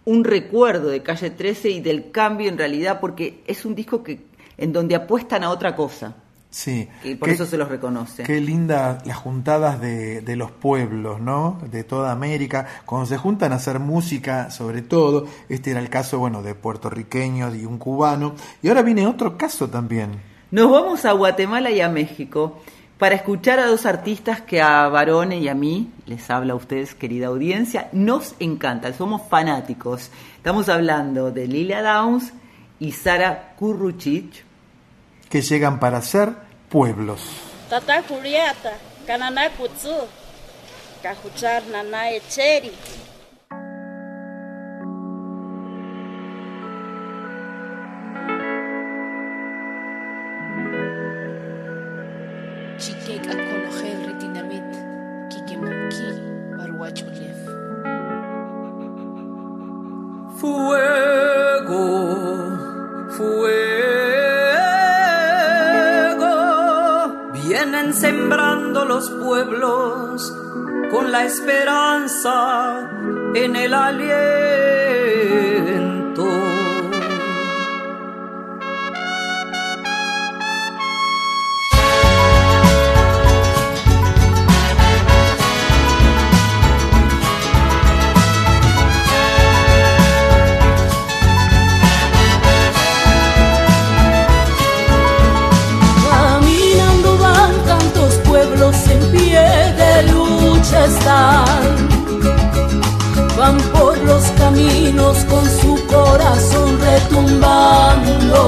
un recuerdo de Calle 13 y del cambio en realidad, porque es un disco que en donde apuestan a otra cosa. Sí. Y por Qué- eso se los reconoce. Qué linda las juntadas de, de los pueblos, ¿no? De toda América, cuando se juntan a hacer música, sobre todo, este era el caso, bueno, de puertorriqueños y un cubano, y ahora viene otro caso también. Nos vamos a Guatemala y a México para escuchar a dos artistas que a Barone y a mí, les habla a ustedes, querida audiencia, nos encantan, somos fanáticos. Estamos hablando de Lilia Downs y Sara Kurruchich. que llegan para ser pueblos. Tata Kuriata, Kanana Kutsu, Kajuchar Nana Echeri. Fuego, fuego, vienen sembrando los pueblos con la esperanza en el aliento. Van por los caminos con su corazón retumbando.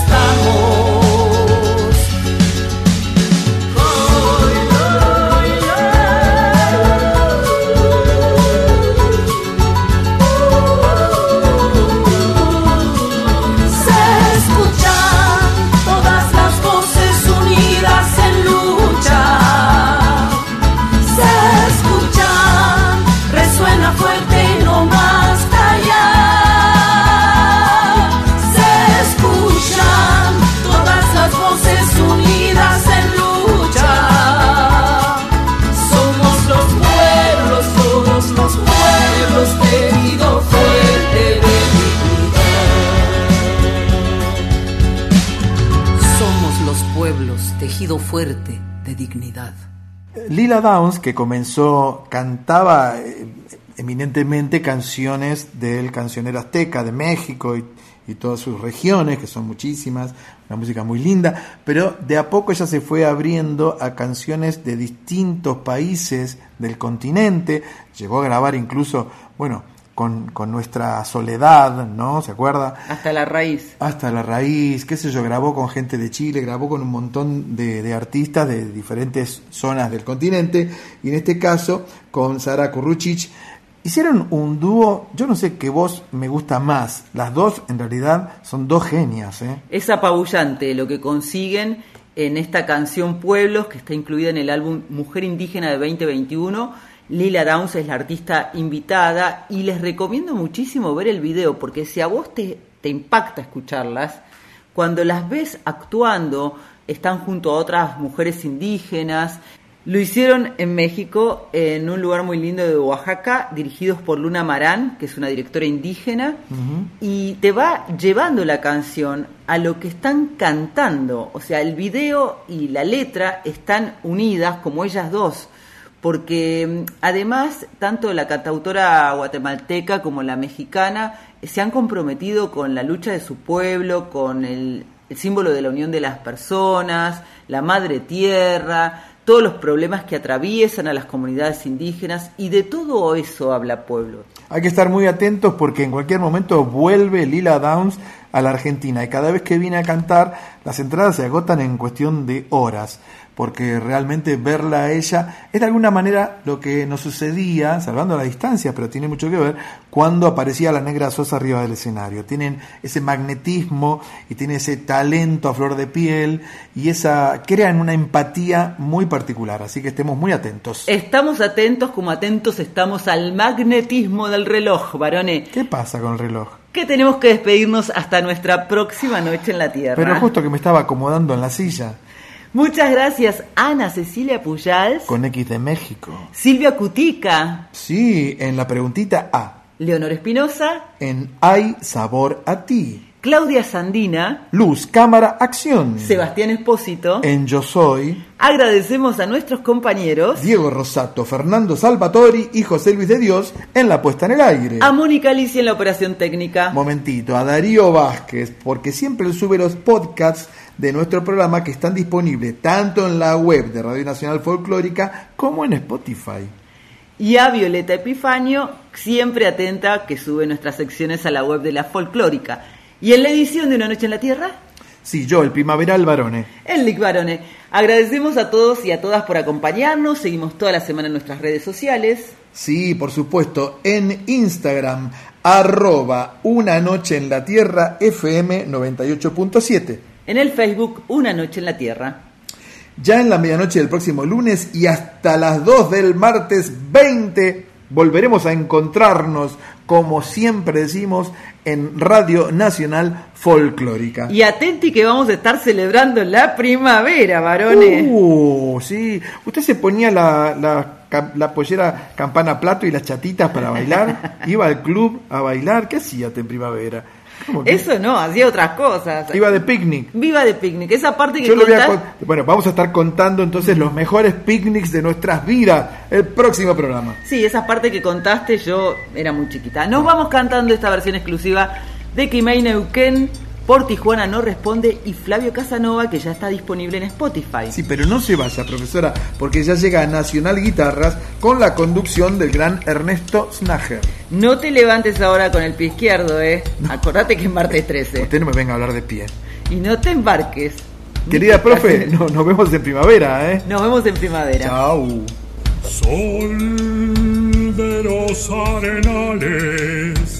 Estamos. Downs, que comenzó, cantaba eh, eminentemente canciones del cancionero azteca de México y, y todas sus regiones, que son muchísimas, una música muy linda, pero de a poco ella se fue abriendo a canciones de distintos países del continente, llegó a grabar incluso, bueno, con, con nuestra soledad, ¿no? ¿Se acuerda? Hasta la raíz. Hasta la raíz, qué sé yo, grabó con gente de Chile, grabó con un montón de, de artistas de diferentes zonas del continente, y en este caso con Sara Kurruchich. Hicieron un dúo, yo no sé qué voz me gusta más, las dos en realidad son dos genias, ¿eh? Es apabullante lo que consiguen en esta canción Pueblos, que está incluida en el álbum Mujer Indígena de 2021. Lila Downs es la artista invitada y les recomiendo muchísimo ver el video porque si a vos te, te impacta escucharlas, cuando las ves actuando, están junto a otras mujeres indígenas, lo hicieron en México, en un lugar muy lindo de Oaxaca, dirigidos por Luna Marán, que es una directora indígena, y te va llevando la canción a lo que están cantando. O sea, el video y la letra están unidas como ellas dos, porque mm, además tanto la cantautora guatemalteca como la mexicana se han comprometido con la lucha de su pueblo, con el, el símbolo de la unión de las personas, la madre tierra, todos los problemas que atraviesan a las comunidades indígenas y de todo eso habla Pueblo. Hay que estar muy atentos porque en cualquier momento vuelve Lila Downs a la Argentina y cada vez que viene a cantar las entradas se agotan en cuestión de horas porque realmente verla a ella es de alguna manera lo que nos sucedía, salvando la distancia, pero tiene mucho que ver, cuando aparecía la negra Sosa arriba del escenario. Tienen ese magnetismo y tiene ese talento a flor de piel y esa crean una empatía muy particular, así que estemos muy atentos. Estamos atentos como atentos estamos al magnetismo del reloj, varones. ¿Qué pasa con el reloj? Que tenemos que despedirnos hasta nuestra próxima noche en la Tierra. Pero justo que me estaba acomodando en la silla. Muchas gracias, Ana Cecilia Pujals. Con X de México. Silvia Cutica. Sí, en la preguntita A. Leonor Espinosa. En Hay sabor a ti. Claudia Sandina. Luz, cámara, acción. Sebastián Espósito. En Yo Soy. Agradecemos a nuestros compañeros. Diego Rosato, Fernando Salvatori y José Luis de Dios en la puesta en el aire. A Mónica Alicia en la operación técnica. Momentito, a Darío Vázquez, porque siempre sube los podcasts de nuestro programa que están disponibles tanto en la web de Radio Nacional Folclórica como en Spotify. Y a Violeta Epifanio, siempre atenta que sube nuestras secciones a la web de la Folclórica. ¿Y en la edición de Una Noche en la Tierra? Sí, yo, el primaveral Barone. El Lic Barone. Agradecemos a todos y a todas por acompañarnos. Seguimos toda la semana en nuestras redes sociales. Sí, por supuesto, en Instagram, arroba Una Noche en la Tierra FM 98.7 en el Facebook Una Noche en la Tierra. Ya en la medianoche del próximo lunes y hasta las 2 del martes 20 volveremos a encontrarnos, como siempre decimos, en Radio Nacional Folclórica. Y atenti que vamos a estar celebrando la primavera, varones. Uh, sí. ¿Usted se ponía la, la, la pollera campana plato y las chatitas para bailar? ¿Iba al club a bailar? ¿Qué hacías en primavera? Eso no, hacía otras cosas. Iba de picnic. Viva de picnic. Esa parte que Yo lo voy a Bueno, vamos a estar contando entonces los mejores picnics de nuestras vidas el próximo programa. Sí, esa parte que contaste yo era muy chiquita. Nos vamos cantando esta versión exclusiva de Kimei Neuquén por Tijuana no responde y Flavio Casanova que ya está disponible en Spotify. Sí, pero no se vaya, profesora, porque ya llega a Nacional Guitarras con la conducción del gran Ernesto Snager. No te levantes ahora con el pie izquierdo, ¿eh? Acordate que es martes 13. Usted no me venga a hablar de pie. Y no te embarques. Querida profe, no, nos vemos en primavera, ¿eh? Nos vemos en primavera. Chau. Sol de los arenales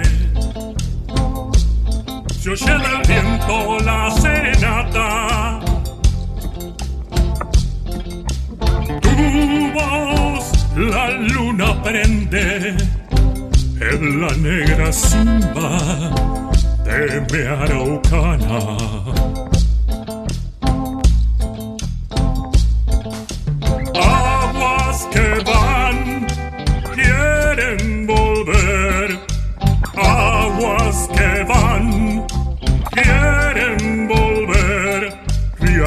se oye del viento la serenata. Tu voz la luna prende en la negra simba de mi araucana.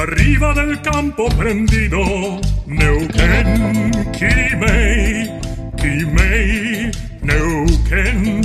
Arriba del campo prendido, Neuquén, Kimei, Neuquén, Neuquén.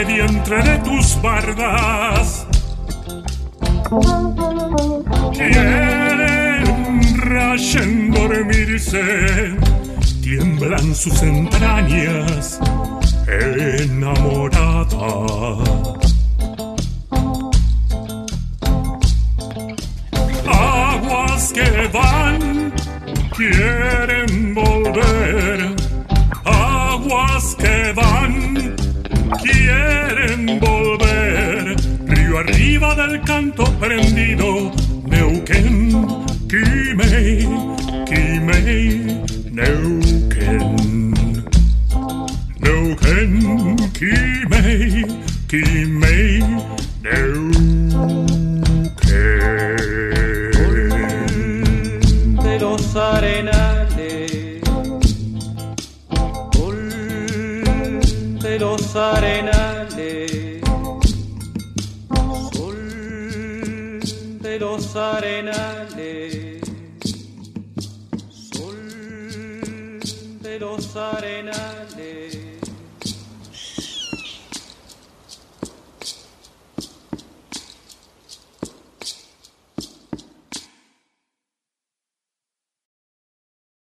Agreste vientre de tus bardas. Quieren rayen dormirse, tiemblan sus entrañas enamorada. Aguas que van, quieren quieren volver. Río arriba del canto prendido,